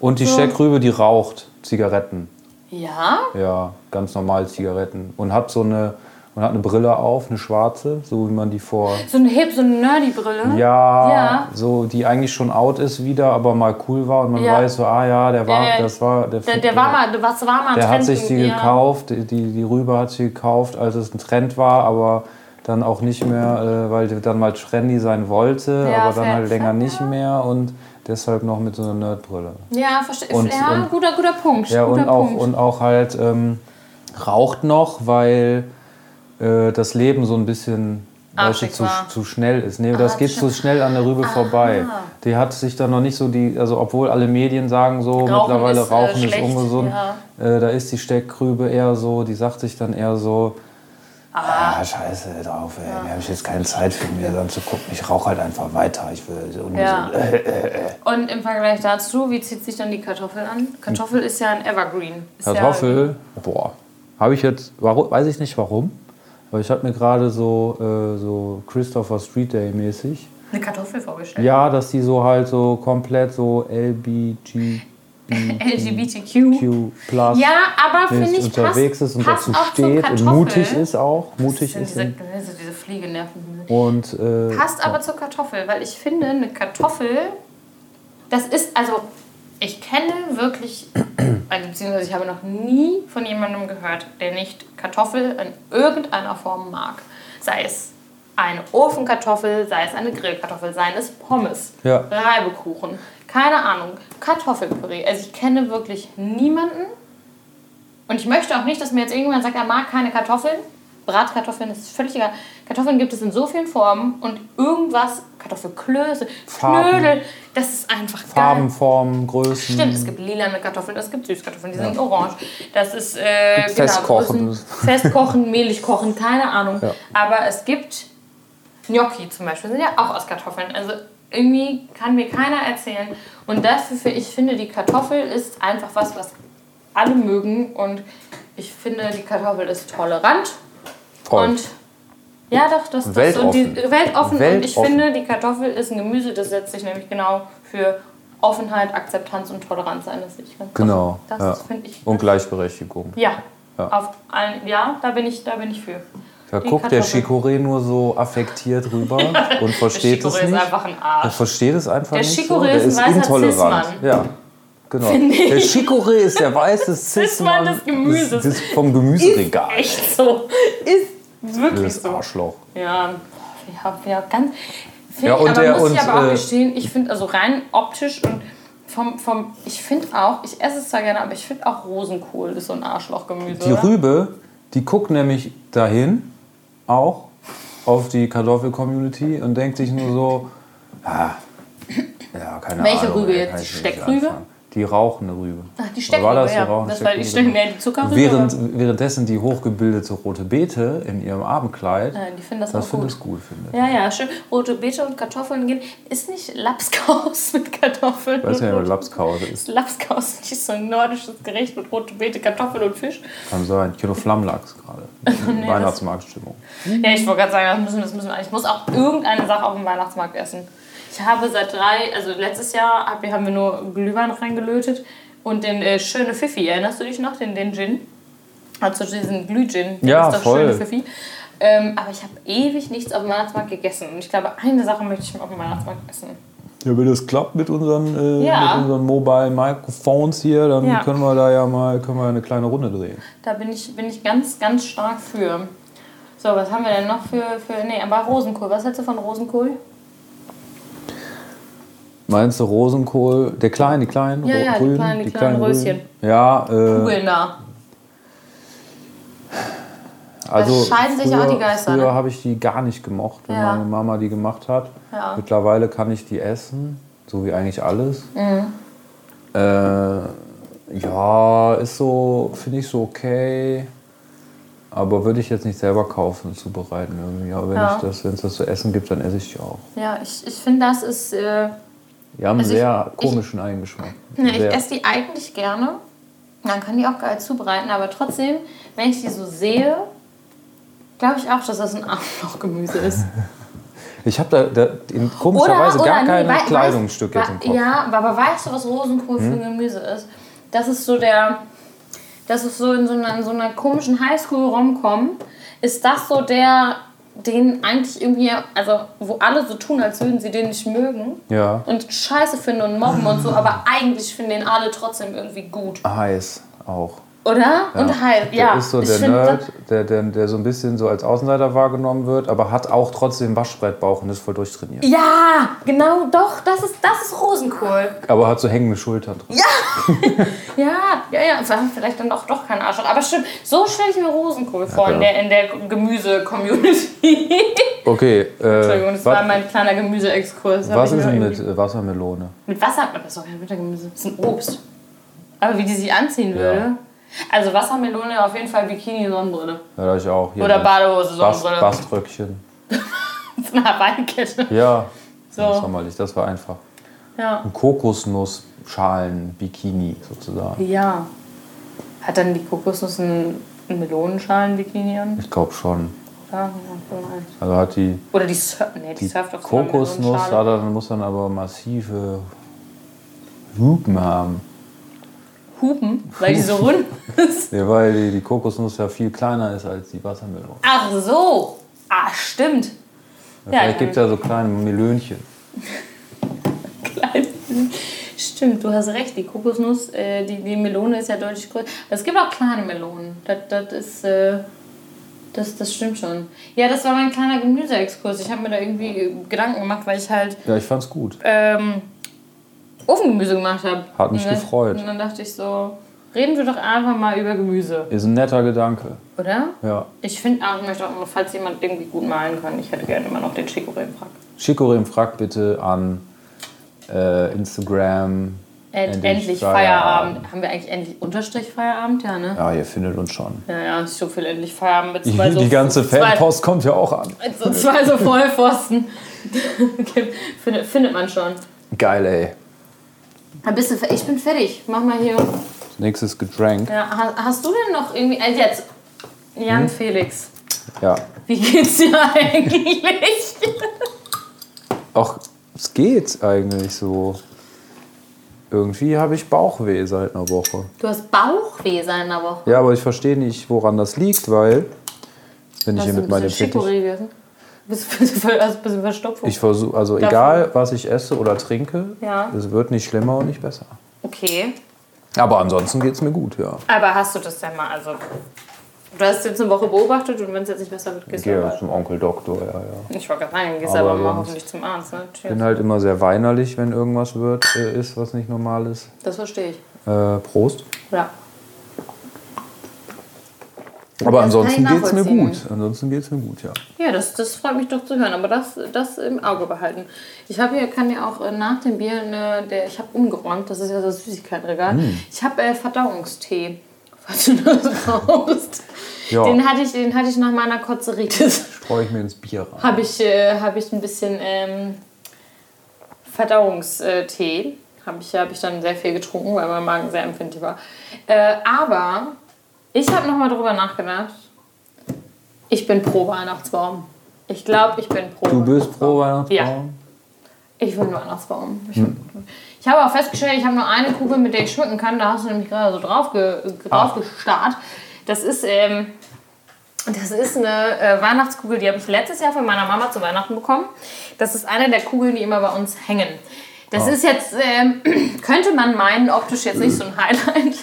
Und die So. Steckrübe, die raucht Zigaretten. Äh, ja, Ja, ganz normal Zigaretten. Und hat so eine, und hat eine Brille auf, eine schwarze, so wie man die vor so eine hip, so eine Nerdy-Brille. Ja, Ja. so die eigentlich schon out ist wieder, aber mal cool war und man Ja. weiß so, ah ja, der war, ja. das war, der, Der, der war mal, was war mal der hat Trend sich die gekauft, die, die, die Rübe hat sie gekauft, als es ein Trend war, aber dann auch nicht mehr, äh, weil die dann mal trendy sein wollte, Ja, aber dann halt länger nicht mehr und deshalb noch mit so einer Nerdbrille. Ja, verstehe. Und- Ja, und- guter, guter Punkt. Ja, guter und auch, Punkt. und auch halt ähm, raucht noch, weil äh, das Leben so ein bisschen weißt du, zu, zu schnell ist. Nee, das Ah, geht zu schnell an der Rübe vorbei. Die hat sich dann noch nicht so die, also obwohl alle Medien sagen so, Rauchen mittlerweile ist, äh, Rauchen ist schlecht, ungesund, ja. äh, da ist die Steckrübe eher so, die sagt sich dann eher so, ah, scheiße drauf, ey, da habe ich jetzt keine Zeit für mir dann zu gucken, ich rauche halt einfach weiter, ich will so Ja. ungesund. Und im Vergleich dazu, wie zieht sich dann die Kartoffel an? Kartoffel ist ja ein Evergreen. Ist Kartoffel, boah, habe ich jetzt, warum, weiß ich nicht warum, aber ich habe mir gerade so, äh, so Christopher Street Day mäßig, eine Kartoffel vorgestellt. ja, dass die so halt so komplett so LBG, LGBTQ. Plus Ja, aber finde ich unterwegs passt, ist und passt dazu steht und mutig ist auch, mutig Das ist sind und, diese, diese, diese Fliegenerven. und äh, Passt aber zur Kartoffel, weil ich finde, eine Kartoffel, das ist, also ich kenne wirklich, also beziehungsweise ich habe noch nie von jemandem gehört, der nicht Kartoffel in irgendeiner Form mag. Sei es eine Ofenkartoffel, sei es eine Grillkartoffel, sei es Pommes, Ja. Reibekuchen, keine Ahnung, Kartoffelpüree. Also ich kenne wirklich niemanden und ich möchte auch nicht, dass mir jetzt irgendjemand sagt, er mag keine Kartoffeln. Bratkartoffeln ist völlig egal. Kartoffeln gibt es in so vielen Formen und irgendwas, Kartoffelklöße, Farben. Knödel, das ist einfach Farben, geil. Formen, Größen. Stimmt, es gibt lilane Kartoffeln, es gibt Süßkartoffeln, die sind orange. Das ist äh, Gibt Festkochen. Größen- Festkochen, mehlig kochen, keine Ahnung. Ja. Aber es gibt Gnocchi zum Beispiel, sind ja auch aus Kartoffeln. Also irgendwie kann mir keiner erzählen. Und dafür, für- ich finde, die Kartoffel ist einfach was, was alle mögen. Und ich finde, die Kartoffel ist tolerant. Voll. Und ja, doch, das, das Weltoffen. und die, weltoffen. Und ich Weltoffen. finde, die Kartoffel ist ein Gemüse, das setzt sich nämlich genau für Offenheit, Akzeptanz und Toleranz ein. Das ich ganz Genau. Das ja. finde ich. Und Gleichberechtigung. Ja. Ja. Auf allen, ja, da bin ich, da bin ich für. Da Die guckt der Kartoffel. Chicoré nur so affektiert rüber und versteht der es Chicorée ist nicht. einfach ein Er Arsch. versteht es einfach Der nicht so. Chicoré Der ist ein ist weißer intolerant. Ja, genau. Der. Chicoré ist der weiße Cis-Mann Cis-Mann des Gemüses. des- vom Gemüseregal. Echt so. Ist wirklich Das so. Arschloch. Ja, ja, ja ganz. Find Ja, ich, und aber der- muss ich und, aber auch äh, gestehen, ich finde also rein optisch und vom, vom ich finde auch, ich esse es zwar gerne, aber ich finde auch Rosenkohl ist so ein Arschlochgemüse. Die oder? Rübe, die guckt nämlich dahin, auch auf die Kartoffel-Community und denkt sich nur so, ah, ja, keine Welche Ahnung. Rübe ey, jetzt? ich Steckrübe? anfangen. Die rauchende Rübe. Ach, die Steckrübe, war das die ja. rauchende Das war die? Steck- nee, die Zuckerrübe. Während, währenddessen die hochgebildete rote Beete in ihrem Abendkleid Nein, die finden das, das auch gut. gut findet. Ja, ja, schön. Rote Beete und Kartoffeln gehen. Ist nicht Lapskaus mit Kartoffeln? Ich weiß ja nicht, was Lapskause ist. Ist Lapskaus nicht so ein nordisches Gericht mit rote Beete, Kartoffeln und Fisch? Kann sein. Kilo Flammlachs gerade. das- Weihnachtsmarktstimmung. Ja, ich wollte gerade sagen, das müssen, das müssen. Ich muss auch irgendeine Sache auf dem Weihnachtsmarkt essen. Ich habe seit drei, also letztes Jahr hab- haben wir nur Glühwein reingelötet und den äh, Schöne Pfiffi, erinnerst du dich noch, den, den Gin? Also diesen Glühgin, der Ja, ist doch voll. Schöne Pfiffi. Ähm, aber ich habe ewig nichts auf dem Weihnachtsmarkt gegessen und ich glaube, eine Sache möchte ich auf dem Weihnachtsmarkt essen. Ja, wenn das klappt mit unseren, äh, Ja. mit unseren Mobile Microphones hier, dann Ja. können wir da ja mal können wir eine kleine Runde drehen. Da bin ich, bin ich ganz, ganz stark für. So, was haben wir denn noch für, für nee, aber Rosenkohl. Was hältst du von Rosenkohl? Meinst du Rosenkohl, der kleine, die kleinen, Ja, ja, die grünen, kleinen- die kleinen grünen? Röschen. Ja, äh, Kugeln da. also scheiden sich früher, auch die Geister, Früher ne? habe ich die gar nicht gemocht, wenn Ja. meine Mama die gemacht hat. Ja. Mittlerweile kann ich die essen, so wie eigentlich alles. Mhm. Äh, ja, ist so, finde ich so okay. Aber würde ich jetzt nicht selber kaufen und zubereiten irgendwie. Aber wenn Ja. ich das, wenn es das zu essen gibt, dann esse ich die auch. Ja, ich, ich finde, das ist. Äh, Die haben Also einen ich- sehr ich- komischen Eigengeschmack. ne, ich esse die eigentlich gerne. Man kann die auch geil zubereiten, aber trotzdem, wenn ich die so sehe, glaube ich auch, dass das ein Arschlochgemüse ist. Ich habe da, da in, komischerweise gar nee, kein wei- Kleidungsstück weißt- jetzt im Kopf. Hm? Ja, aber weißt du, was Rosenkohl für ein Gemüse ist? Das ist so der. Das ist so in so einer, in so einer komischen Highschool-Romcom. Ist das so der, den eigentlich irgendwie. Also, wo alle so tun, als würden sie den nicht mögen. Ja. Und scheiße finden und mobben und so, aber eigentlich finden den alle trotzdem irgendwie gut. Heiß auch. Oder? Und halt, Der ja. ist so der Nerd, der, der, der so ein bisschen so als Außenseiter wahrgenommen wird, aber hat auch trotzdem Waschbrettbauch und ist voll durchtrainiert. Ja, genau, doch, das ist, das ist Rosenkohl. Aber hat so hängende Schultern drin. Ja, ja, ja, vielleicht dann doch, doch kein Arschloch. Aber stimmt, so stelle ich mir Rosenkohl vor in der, in der Gemüse-Community. Okay, äh, Entschuldigung, das was, war mein kleiner Gemüseexkurs. Was ist denn mit Wassermelone? Mit was hat man das doch kein Wintergemüse? Das ist ein Obst. Aber wie die sich anziehen würde. Also Wassermelone auf jeden Fall Bikini-Sonnenbrille. Ja, da ich auch hier. Oder mit Badehose, Bast, Sonnenbrille. Baströckchen. So eine Hawaiiankette. Ja, So. sommerlich, das war einfach. Ja. Ein Kokosnuss-Schalen, Bikini sozusagen. ja. Hat dann die Kokosnuss einen, einen Melonenschalen-Bikini an? Ich glaube schon. Ja. Also hat die, Oder die, Sur nee, die, die surft auf einer Kokosnuss, hat dann, muss dann aber massive Hupen haben. Hupen, weil die so rund ist. Ja, weil die, die Kokosnuss ja viel kleiner ist als die Wassermelone. Ach so. Ah, stimmt. Ja, Vielleicht gibt es ja so kleine Melönchen. klein. Stimmt, du hast recht. Die Kokosnuss, äh, die, die Melone ist ja deutlich größer. Es gibt auch kleine Melonen. Das, das ist. Äh, Das, das stimmt schon. Ja, das war mein kleiner Gemüseexkurs. Ich habe mir da irgendwie Gedanken gemacht, weil ich halt Ja, ich fand's gut. ähm, Ofengemüse gemacht habe. Hat mich und dann, gefreut. Und dann dachte ich so, reden wir doch einfach mal über Gemüse, Ist ein netter Gedanke. oder? Ja. Ich finde auch, ich möchte auch, nur, falls jemand irgendwie gut malen kann, ich hätte gerne immer noch den Chicorée-Frack. Chicoré fragt bitte an äh, Instagram. End, endlich Feierabend. Haben wir eigentlich endlich Unterstrich Feierabend? Ja, ne? Ja, ihr findet uns schon. Ja, ja, ist so viel endlich Feierabend mit Die, zwei so die ganze zwei, Fanpost kommt ja auch an. So zwei so Vollpfosten. findet, findet man schon. Geil, ey. Bist du, ich bin fertig. Mach mal hier. Nächstes Getränk. Ja, ha- hast du denn noch irgendwie. Also jetzt, Jan Hm? Felix, Ja. wie geht's dir eigentlich? Auch es geht eigentlich so. Irgendwie habe ich Bauchweh seit einer Woche. Du hast Bauchweh seit einer Woche. Ja, aber ich verstehe nicht, woran das liegt, weil wenn ich Hast hier du mit ein meinem gegessen? Bist, du- ein bisschen Verstopfung? ich versuche, also Davon- egal, was ich esse oder trinke, Ja. es wird nicht schlimmer und nicht besser. Okay. Aber ansonsten geht es mir gut, ja. Aber hast du das denn mal, also. Du hast jetzt eine Woche beobachtet und wenn es jetzt nicht besser wird, gehst du aber. zum Onkel Doktor, ja, ja. Ich wollte gerade sagen, gehst Aber aber mal hoffentlich zum Arzt. Ne? Ich bin halt immer sehr weinerlich, wenn irgendwas wird, äh, ist, was nicht normal ist. Das verstehe ich. Äh, Prost. Ja. Aber ansonsten geht es mir gut. Ansonsten geht mir gut, ja. Ja, das, das freut mich doch zu hören, aber das, das im Auge behalten. Ich habe hier, kann ja auch äh, nach dem Bier, eine, der, ich habe umgeräumt, das ist ja das Süßigkeitenregal. Mm. Ich habe äh, Verdauungstee, falls du das brauchst. Ja. Den, hatte ich, den hatte ich nach meiner Kotzeritis. Streue ich mir ins Bier rein. habe ich, äh, hab ich ein bisschen ähm, Verdauungstee. Habe ich, hab ich dann sehr viel getrunken, weil mein Magen sehr empfindlich war. Äh, aber ich habe nochmal drüber nachgedacht. Ich bin pro Weihnachtsbaum. Ich glaube, ich bin pro Du bist pro Weihnachtsbaum? Ja. Ich will einen Weihnachtsbaum. Ich, ich habe auch festgestellt, ich habe nur eine Kugel, mit der ich schmücken kann. Da hast du nämlich gerade so drauf, ge, drauf gestarrt. Das ist, ähm, das ist eine äh, Weihnachtskugel, die habe ich letztes Jahr von meiner Mama zu Weihnachten bekommen. Das ist eine der Kugeln, die immer bei uns hängen. Das ist jetzt, ähm, könnte man meinen, optisch jetzt nicht so ein Highlight.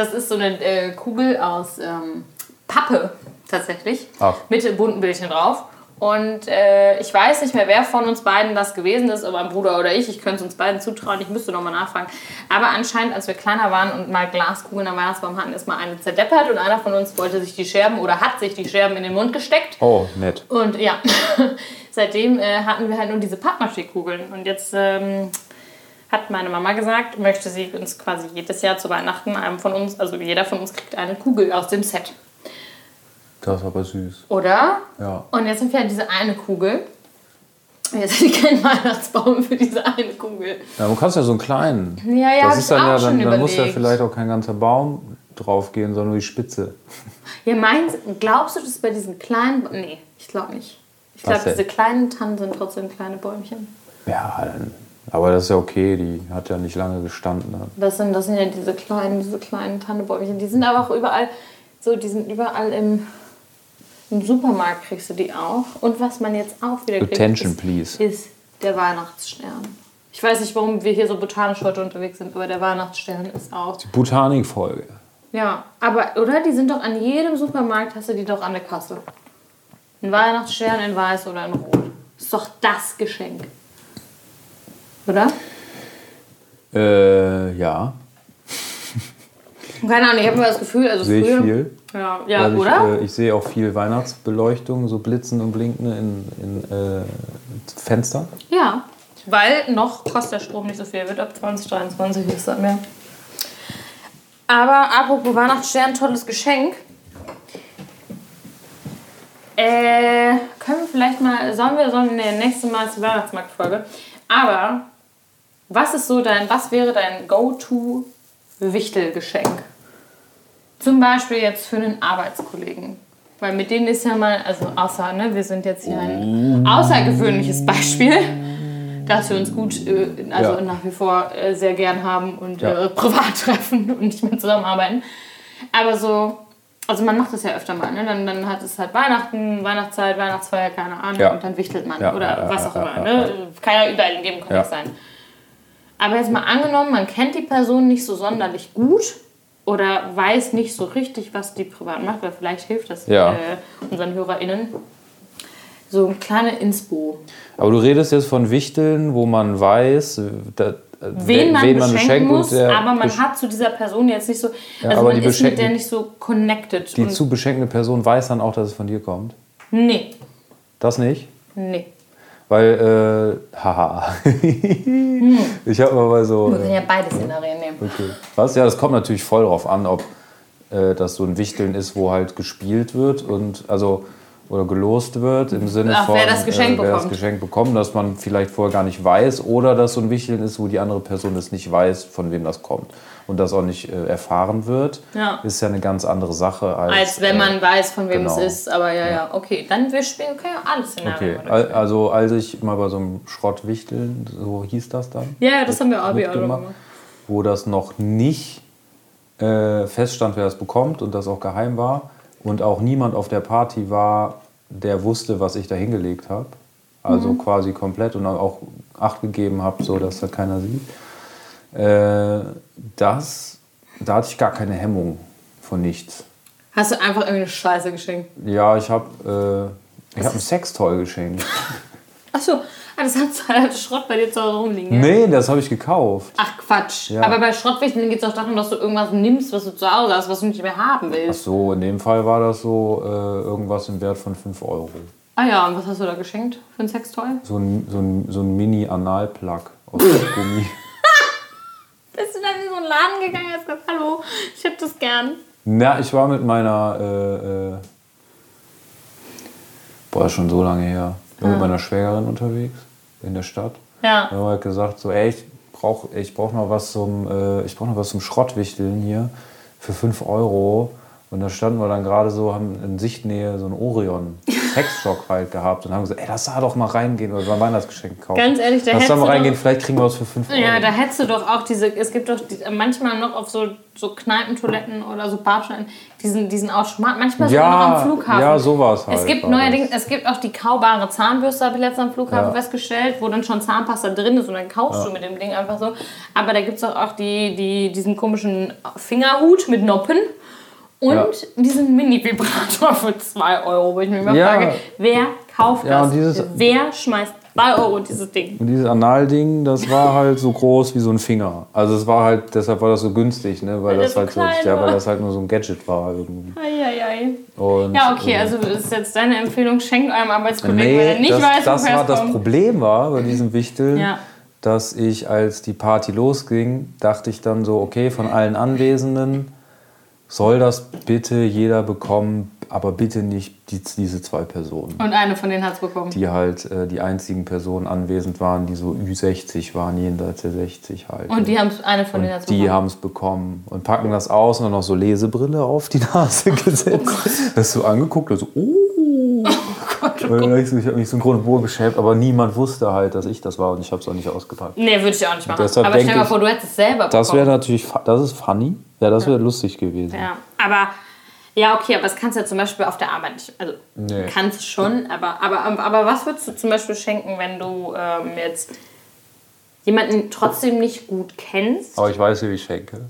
Das ist so eine äh, Kugel aus ähm, Pappe tatsächlich. Ach. Mit bunten Bildchen drauf. Und äh, ich weiß nicht mehr, wer von uns beiden das gewesen ist, ob mein Bruder oder ich. Ich könnte es uns beiden zutrauen, ich müsste nochmal nachfragen. Aber anscheinend, als wir kleiner waren und mal Glaskugeln am Weihnachtsbaum hatten, ist mal eine zerdeppert und einer von uns wollte sich die Scherben oder hat sich die Scherben in den Mund gesteckt. Oh, nett. Und ja, seitdem äh, hatten wir halt nur diese Pappmaché-Kugeln. Und jetzt ähm, hat meine Mama gesagt, möchte sie uns quasi jedes Jahr zu Weihnachten einem von uns, also jeder von uns kriegt eine Kugel aus dem Set. Das ist aber süß. Oder? Ja. Und jetzt haben wir halt diese eine Kugel. Jetzt habe ich keinen Weihnachtsbaum für diese eine Kugel. Ja, du kannst ja so einen kleinen. Ja, ja, das ich ist dann auch ja, schon dann, dann muss ja vielleicht auch kein ganzer Baum draufgehen, sondern nur die Spitze. Ja, meinst, glaubst du, dass bei diesen kleinen. Nee, ich glaube nicht. Ich glaube, diese kleinen Tannen sind trotzdem kleine Bäumchen. Ja, dann, aber das ist ja okay, die hat ja nicht lange gestanden. ne? Das sind, das sind ja diese kleinen, diese kleinen Tannebäumchen. Die sind aber auch überall, so, die sind überall im, im Supermarkt kriegst du die auch. Und was man jetzt auch wieder kriegt, Attention, ist, please. ist der Weihnachtsstern. Ich weiß nicht, warum wir hier so botanisch heute unterwegs sind, aber der Weihnachtsstern ist auch. Botanikfolge. Ja, aber, oder? Die sind doch an jedem Supermarkt, hast du die doch an der Kasse. Ein Weihnachtsstern in weiß oder in rot. Ist doch das Geschenk. Oder? Äh, ja, Keine Ahnung, ich habe immer das Gefühl, also sehe ich früher. viel. Ja, ja Also oder? Ich, äh, ich sehe auch viel Weihnachtsbeleuchtung, so blitzen und blinken in, in äh, Fenstern. Ja, weil noch kostet der Strom nicht so viel, wird ab 2023 ist das mehr. Aber apropos Weihnachtsstern, tolles Geschenk. Äh, können wir vielleicht mal, sollen wir, sollen wir nächste Mal zur Weihnachtsmarktfolge. Aber was ist so dein, was wäre dein Go-To-Wichtelgeschenk? Zum Beispiel jetzt für einen Arbeitskollegen. Weil mit denen ist ja mal, also außer, ne, wir sind jetzt hier ein außergewöhnliches Beispiel, dass wir uns gut, äh, also Ja. nach wie vor äh, sehr gern haben und Ja. äh, privat treffen und nicht mehr zusammenarbeiten. Aber so, also man macht das ja öfter mal, ne? Dann, dann hat es halt Weihnachten, Weihnachtszeit, Weihnachtsfeier, keine Ahnung, Ja. und dann wichtelt man oder was auch immer. ne? Kann ja überall in dem Kontext sein. Aber jetzt mal angenommen, man kennt die Person nicht so sonderlich gut oder weiß nicht so richtig, was die privat macht, weil vielleicht hilft das Ja. äh, unseren HörerInnen. So eine kleine Inspo. Aber du redest jetzt von Wichteln, wo man weiß, äh, da, Wen man beschenken beschenkt muss, und der aber man hat zu dieser Person jetzt nicht so, Ja, also man die ist mit der beschenken- nicht so connected. die zu beschenkende Person weiß dann auch, dass es von dir kommt. nee, Das nicht? nee. Weil, äh, haha. ich habe mal so. Wir können Äh, ja beide Szenarien nehmen. okay. Was? Ja, das kommt natürlich voll drauf an, ob äh, das so ein Wichteln ist, wo halt gespielt wird und also oder gelost wird im Sinne Ach, von wer das Geschenk äh, wer das. Geschenk bekommt, dass man vielleicht vorher gar nicht weiß oder dass so ein Wichteln ist, wo die andere Person es nicht weiß, von wem das kommt und das auch nicht äh, erfahren wird, Ja. ist ja eine ganz andere Sache als, Als wenn man weiß, von wem genau. es ist. Aber ja, ja, okay. Dann wir spielen, okay, alle Szenarien. Okay, oder? al- also als ich mal bei so einem Schrottwichteln, so hieß das dann, Ja, ja, das haben wir auch gemacht. wo das noch nicht äh, feststand, wer das bekommt und das auch geheim war und auch niemand auf der Party war, der wusste, was ich da hingelegt habe. Also quasi komplett und auch Acht gegeben habe, so dass das keiner sieht. Äh, das, da hatte ich gar keine Hemmung von nichts. Hast du einfach irgendeine Scheiße geschenkt? Ja, ich habe äh, ich hab ein Sextoy geschenkt. Achso, ah, das hat halt Schrott bei dir zu Hause rumliegen. Nee, das habe ich gekauft. Ach Quatsch. Ja. Aber bei Schrottwichteln geht es auch darum, dass du irgendwas nimmst, was du zu Hause hast, was du nicht mehr haben Ach willst. so, in dem Fall war das so äh, irgendwas im Wert von 5 Euro. Ah ja, und was hast du da geschenkt für ein Sextoy? So ein, so ein, so ein Mini-Anal-Plug aus Gummi. Bist du dann in so einen Laden gegangen und hast gesagt, hallo, ich hätte das gern. Na, ich war mit meiner, äh, äh, boah, schon so lange her, war mit meiner Schwägerin unterwegs in der Stadt. Ja. Haben halt gesagt, so, ey, ich brauche ich brauch noch was zum, äh, ich brauch noch was zum Schrottwichteln hier für 5 Euro. Und da standen wir dann gerade so, haben in Sichtnähe so einen Orion Sexshop halt gehabt und haben gesagt, ey, lass da doch mal reingehen oder beim Weihnachtsgeschenk kaufen. Ganz ehrlich, da Lass da mal reingehen, doch- vielleicht kriegen wir was für 5 Euro. Ja, da hättest du doch auch diese, es gibt doch die, manchmal noch auf so, so Kneipentoiletten oder so Bartoiletten diesen, diesen Automat, manchmal sogar Ja, noch am Flughafen. ja, sowas halt Es gibt war neuerdings, es gibt auch die kaubare Zahnbürste, habe ich letztens am Flughafen Ja. festgestellt, wo dann schon Zahnpasta drin ist und dann kaufst du mit dem Ding einfach so. Aber da gibt es auch, auch die, die, diesen komischen Fingerhut mit Noppen. Und Ja. diesen Mini-Vibrator für 2 Euro, wo ich mich mal Ja. frage, wer kauft Ja, das? dieses- wer schmeißt 2 Euro in dieses Ding? Und dieses Analding, das war halt so groß wie so ein Finger. Also es war halt, deshalb war das so günstig, ne? weil, Weil das der halt so ja, weil das halt nur so ein Gadget war irgendwie. Eieiei. Und, Ja, okay, also ist jetzt deine Empfehlung, schenkt eurem Arbeitskollegen, wenn er Nee, nicht das, weiß, das war das kommt. Problem war bei diesem Wichteln, Ja. dass ich, als die Party losging, dachte ich dann so, okay, von allen Anwesenden soll das bitte jeder bekommen, aber bitte nicht die, diese zwei Personen. Und eine von denen hat es bekommen. Die halt äh, die einzigen Personen anwesend waren, die so Ü60 waren, jenseits der 60 halt. Und die haben eine von denen hat es Die bekommen. haben es bekommen und packen das aus und dann noch so Lesebrille auf die Nase gesetzt. Das so angeguckt und so, oh. Und dann hab ich, habe mich so im Grunde wohl geschämt, aber niemand wusste halt, dass ich das war und ich habe es auch nicht ausgepackt. Nee, würde ich auch nicht machen. Deshalb Aber stell dir mal vor, du hättest es selber bekommen. Das wäre natürlich, das ist funny. Ja, das wäre lustig gewesen. Ja, aber... Ja, okay, aber das kannst du ja zum Beispiel auf der Arbeit nicht. Also, Nee. kannst schon, aber, aber, aber, aber was würdest du zum Beispiel schenken, wenn du ähm, jetzt jemanden trotzdem nicht gut kennst? Aber ich weiß, wie ich schenke.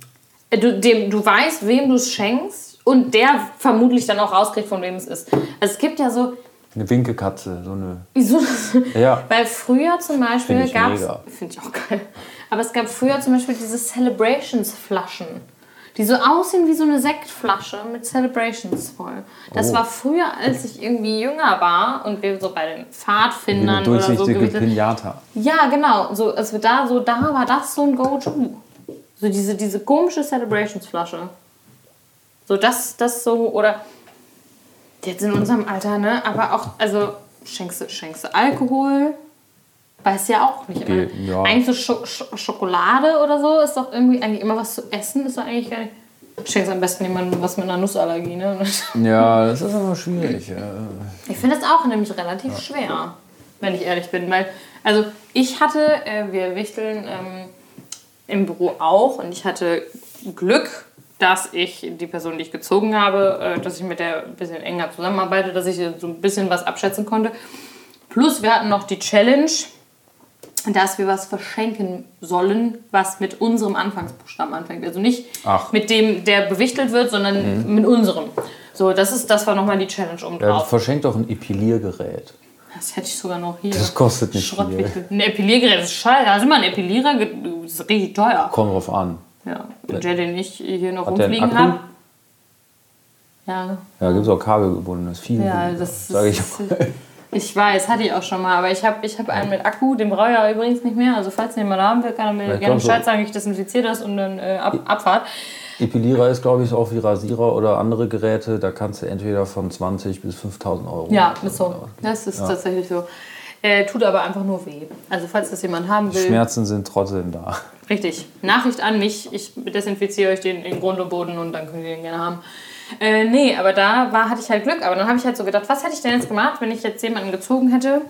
Äh, Du, dem, du weißt, wem du es schenkst und der vermutlich dann auch rauskriegt, von wem es ist. Also es gibt ja so, Eine Winkekatze, so eine. wieso? Ja. Weil früher zum Beispiel gab es, finde ich auch geil, aber es gab früher zum Beispiel diese Celebrations-Flaschen, die so aussehen wie so eine Sektflasche mit Celebrations voll. Das Oh. war früher, als ich irgendwie jünger war und wir so bei den Pfadfindern oder so gewesen Pinata. Ja, genau. So, als wir da, so, da war das so ein Go-To. So diese, diese komische Celebrations-Flasche. So das, das so, oder jetzt in unserem Alter, ne? Aber auch, also schenkst du, schenkst du Alkohol? Weiß ja auch nicht. Geht, ja. Eigentlich so Scho Scho Schokolade oder so ist doch irgendwie eigentlich immer was zu essen, ist doch eigentlich gar nicht. Schenkst am besten jemandem was mit einer Nussallergie, ne? Ja, das ist aber schwierig. Ja. Ich finde das auch nämlich relativ schwer, wenn ich ehrlich bin. Weil, also ich hatte, äh, wir wichteln ähm, im Büro auch und ich hatte Glück, dass ich die Person, die ich gezogen habe, äh, dass ich mit der ein bisschen enger zusammenarbeite, dass ich so ein bisschen was abschätzen konnte. Plus wir hatten noch die Challenge, dass wir was verschenken sollen, was mit unserem Anfangsbuchstaben anfängt. Also nicht Ach. mit dem, der bewichtelt wird, sondern mit unserem. So, das ist, das war nochmal die Challenge oben Ja, drauf. verschenkt doch ein Epiliergerät. Das hätte ich sogar noch hier. Das kostet nicht viel. Ein Epiliergerät ist scheiße. Also immer ein Epilierer, das ist richtig teuer. Kommt drauf an. Ja. Und der, den ich hier noch Hat rumfliegen habe. Ja, Ja, gibt es auch kabelgebundenes. Viel. ja, das sag ich. ist. Ich weiß, hatte ich auch schon mal, aber ich habe ich hab einen mit Akku, den brauche ich ja übrigens nicht mehr. Also falls jemand haben will, kann er mir Ja, ich gerne. Bescheid sagen, ich desinfiziere das und dann äh, ab, Abfahrt. Epilierer ist, glaube ich, auch wie Rasierer oder andere Geräte. Da kannst du entweder von 20 bis 5000 Euro. Ja, ist so. Das ist tatsächlich so. Äh, tut aber einfach nur weh. Also falls das jemand haben will, Schmerzen sind trotzdem da. Richtig. Nachricht an mich, ich desinfiziere euch den in Grund und Boden und dann könnt ihr den gerne haben. Äh, nee, aber da war, hatte ich halt Glück. Aber dann habe ich halt so gedacht, was hätte ich denn jetzt gemacht, wenn ich jetzt jemanden gezogen hätte,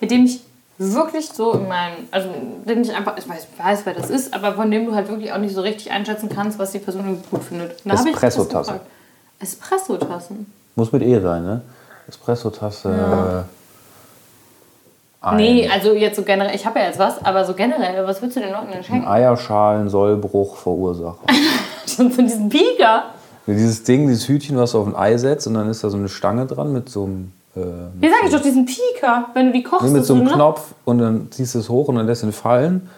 mit dem ich wirklich so in meinem, also den ich einfach, ich weiß, weiß, wer das ist, aber von dem du halt wirklich auch nicht so richtig einschätzen kannst, was die Person gut findet. Espresso-Tasse. Espresso-Tassen. Muss mit E sein, ne? Espresso-Tasse. Ein, Nee, also jetzt so generell, ich habe ja jetzt was, aber so generell, was würdest du den Leuten denn schenken? Eierschalen Sollbruch verursachen. Schon von diesem Pika. dieses Ding, dieses Hütchen, was du auf ein Ei setzt und dann ist da so eine Stange dran mit so einem, äh, Wie sag ich doch, diesen Pika, wenn du die kochst. nee, mit so einem ne? Knopf und dann ziehst du es hoch und dann lässt du ihn fallen.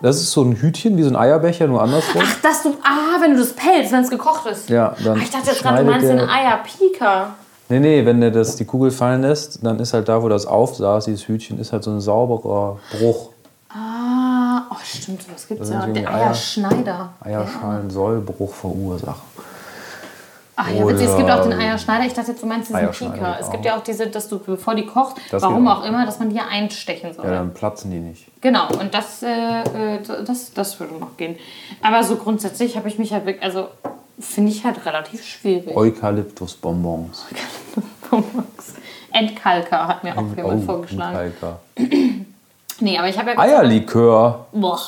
Das ist so ein Hütchen, wie so ein Eierbecher, nur andersrum. Ach, dass du, ah, wenn du das pelzt, wenn es gekocht ist. Ja, dann Ah, ich dachte jetzt gerade, du meinst den Eier-Pika. Nee, nee, wenn der das, die Kugel fallen lässt, dann ist halt da, wo das aufsaß, dieses Hütchen, ist halt so ein sauberer Bruch. Ah, oh stimmt, was gibt's Das ja? Der Eierschneider. Eierschalen Sollbruch verursachen. Ach ja, witzig, es gibt auch den Eierschneider. Ich dachte jetzt, du meinst diesen Pika. Es gibt ja auch diese, dass du, bevor die kochst, Das warum auch auch. immer, dass man die einstechen soll. Ja, dann platzen die nicht. Genau, und das, äh, äh, das, das würde noch gehen. Aber so grundsätzlich habe ich mich halt wirklich, also finde ich halt relativ schwierig. Eukalyptusbonbons. Entkalker hat mir auch jemand Oh, vorgeschlagen. Kalker. Nee, aber ich habe ja Eierlikör. Boah,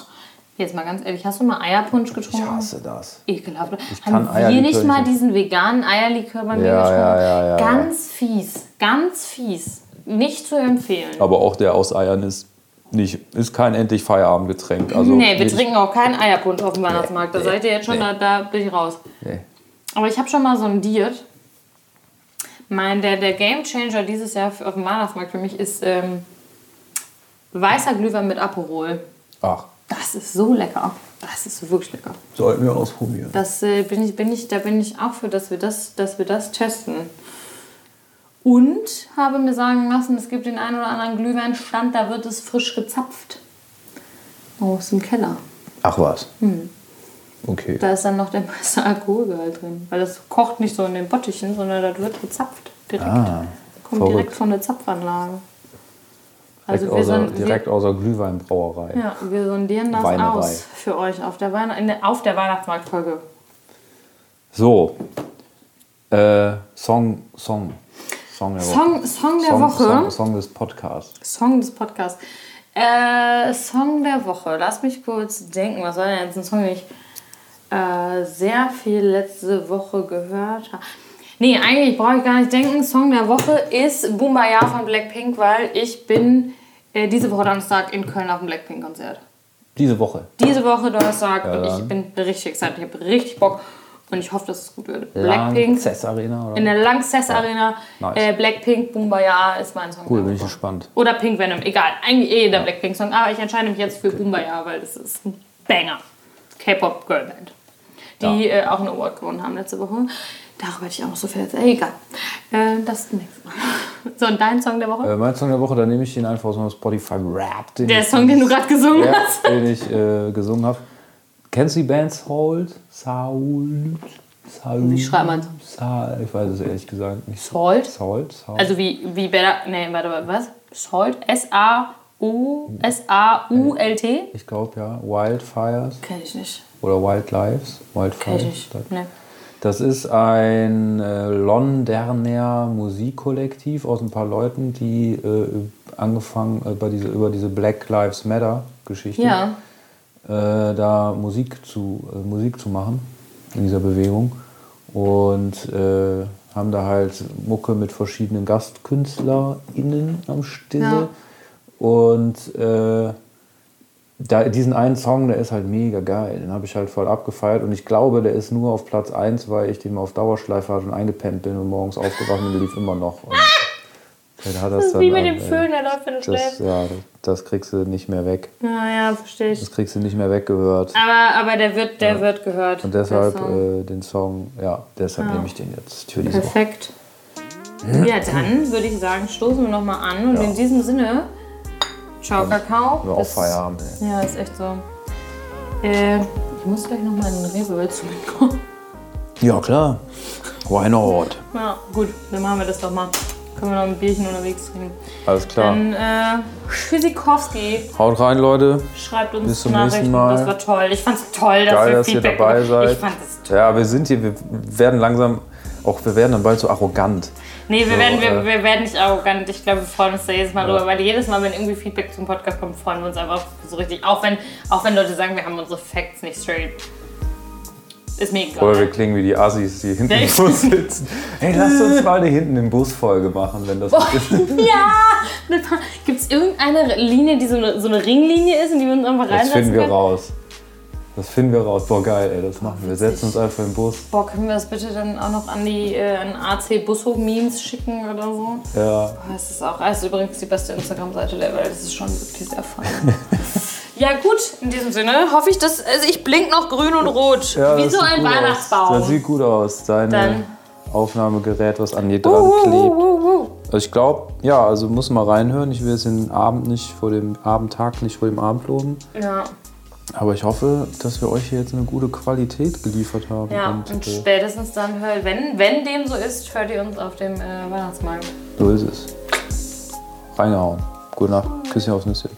jetzt mal ganz ehrlich, hast du mal Eierpunsch Ich getrunken? hasse das. Ekelhaft. kann Haben wir Eierlikör nicht mal diesen veganen Eierlikör bei mir Ja, getrunken? ja, ja, ja, ganz fies, ganz fies. Nicht zu empfehlen. Aber auch der aus Eiern ist nicht, ist kein endlich Feierabendgetränk. Also nee, wir nicht- trinken auch keinen Eierpunsch auf dem Weihnachtsmarkt. Da nee, seid ihr jetzt schon, nee. da, da bin ich raus. Nee. Aber ich habe schon mal sondiert. Mein, der, der Game Changer dieses Jahr auf dem Weihnachtsmarkt für mich ist ähm, weißer Glühwein mit Aperol. Ach, Das ist so lecker. Das ist wirklich lecker. sollten wir ausprobieren. Das äh, bin ich, bin ich, da bin ich auch für, dass wir das, dass wir das testen. Und habe mir sagen lassen, es gibt den einen oder anderen Glühweinstand, da wird es frisch gezapft. Aus dem Keller. Ach was. Hm. Okay. Da ist dann noch der meiste Alkoholgehalt drin. Weil das kocht nicht so in den Bottichen, sondern das wird gezapft. Direkt. Ah, Kommt verrückt. direkt von der Zapfanlage. Also direkt, wir, außer, direkt außer Glühweinbrauerei. wir, ja, wir sondieren das Weinerei. aus für euch auf der, Weihn in der, auf der Weihnachtsmarktfolge. So. Äh, Song, Song. Song der Woche. Song, Song der Song, Woche. Song, Song des Podcasts. Song des Podcasts. Äh, Song der Woche. Lass mich kurz denken. Was war denn jetzt ein Song, den ich äh, sehr viel letzte Woche gehört habe? Nee, eigentlich brauche ich gar nicht denken. Song der Woche ist Boombayah von Blackpink, weil ich bin äh, diese Woche Donnerstag in Köln auf dem Blackpink-Konzert. Diese Woche. Diese Woche Donnerstag und ich bin richtig excited. Ich habe richtig Bock und ich hoffe, dass es gut wird. Blackpink Lanxess Arena, oder? in der Lanxess Arena. Nice. Äh, Blackpink, Boombayah ist mein Song. Cool, bin ich gespannt. Oder Pink Venom, egal. Eigentlich eh der Blackpink-Song, aber ich entscheide mich jetzt für Boombayah, weil das ist ein Banger. K-Pop-Girlband. Die äh, auch einen Award gewonnen haben letzte Woche. Darüber hätte ich auch noch so viel erzählt. Egal. Äh, das nächste Mal. So, und dein Song der Woche? Äh, mein Song der Woche, da nehme ich den einfach aus meinem Spotify Rap. Der Song, den du gerade gesungen ja, hast. den ich äh, gesungen habe. Kennst du die Band Salt? Salt? Salt? Wie schreibt man's? Salt. Ich weiß es ehrlich gesagt nicht. Salt? Salt? Salt? Also wie, wie Bella, nee, warte mal, was? Salt? S-A-U, S-A-U-L-T? ich glaube ja. Wildfires Kenn ich nicht. oder Wildlives. Kenn Wildfires. ich nicht. Nee. Das ist ein äh, Londoner Musikkollektiv aus ein paar Leuten, die äh, angefangen äh, bei diese, über diese Black Lives Matter Geschichte Ja. Äh, da Musik zu, äh, Musik zu machen in dieser Bewegung und äh, haben da halt Mucke mit verschiedenen GastkünstlerInnen am Stille Ja. und äh, da, diesen einen Song, der ist halt mega geil. Den habe ich halt voll abgefeiert. Und ich glaube, der ist nur auf Platz 1, weil ich den mal auf Dauerschleife hatte und eingepennt bin und morgens aufgewacht und der lief immer noch. Und dann hat Das ist dann wie mit dem Föhn, der läuft, wenn du Das, schläfst. ja, das, das kriegst du nicht mehr weg. Ja, ja, verstehe ich. Das kriegst du nicht mehr weggehört. Aber, aber der wird, der wird gehört. Und deshalb Song. äh, den Song, ja, deshalb nehme ich den jetzt für diese Woche. Perfekt. Ja, dann würde ich sagen, stoßen wir nochmal an. Und in diesem Sinne, ciao Kakao. Wir auch Feierabend. Ey. Ja, ist echt so. Äh, ich muss gleich nochmal in den Rewe, willst du mitkommen? Ja, klar. Why not? Ja, gut, dann machen wir das doch mal. Können wir noch ein Bierchen unterwegs trinken. Alles klar. Dann, äh, Tschüssikowski Haut rein, Leute. schreibt uns Bis zum Nachrichten. nächsten Mal. Das war toll. Ich fand's toll, dass Geil, wir dass ihr dabei seid. Ich fand es toll. Ja, wir sind hier, wir werden langsam, auch wir werden dann bald so arrogant. Nee, wir, So, werden, wir, äh, wir werden nicht arrogant. Ich glaube, wir freuen uns da jedes Mal drüber, weil jedes Mal, wenn irgendwie Feedback zum Podcast kommt, freuen wir uns einfach so richtig. Auch wenn, auch wenn Leute sagen, wir haben unsere Facts nicht straight. Ist mir egal. Oder wir klingen wie die Assis, die hinten im Bus sitzen. Hey, lasst uns mal die hinten im Bus Folge machen, wenn das ja! Gibt es irgendeine Linie, die so eine, so eine Ringlinie ist und die wir uns einfach Das reinsetzen finden wir können? raus. Das finden wir raus. Boah, geil, ey, das machen wir. Wir setzen uns einfach im Bus. Boah, können wir das bitte dann auch noch an die äh, an AC Bushof-Memes schicken oder so? Ja, Boah, Das ist auch, das ist übrigens die beste Instagram-Seite der Welt. Das ist schon wirklich sehr fein. ja, gut, in diesem Sinne hoffe ich, dass. Also ich blink noch grün und rot. ja wie so ein Weihnachtsbaum. Aus. Das sieht gut aus. Deine Dann- Aufnahmegerät, was an dir dran wuh, klebt. wuh, wuh. Also ich glaube, ja, also muss mal reinhören. Ich will jetzt den Abend nicht vor dem Abendtag nicht vor dem Abend loben. Ja, Aber ich hoffe, dass wir euch hier jetzt eine gute Qualität geliefert haben. ja. Und, Und äh, spätestens dann hört, wenn, wenn dem so ist, hört ihr uns auf dem äh, Weihnachtsmarkt. so ist es. Reingehauen. Gute Nacht. Küsschen aufs Nüsschen.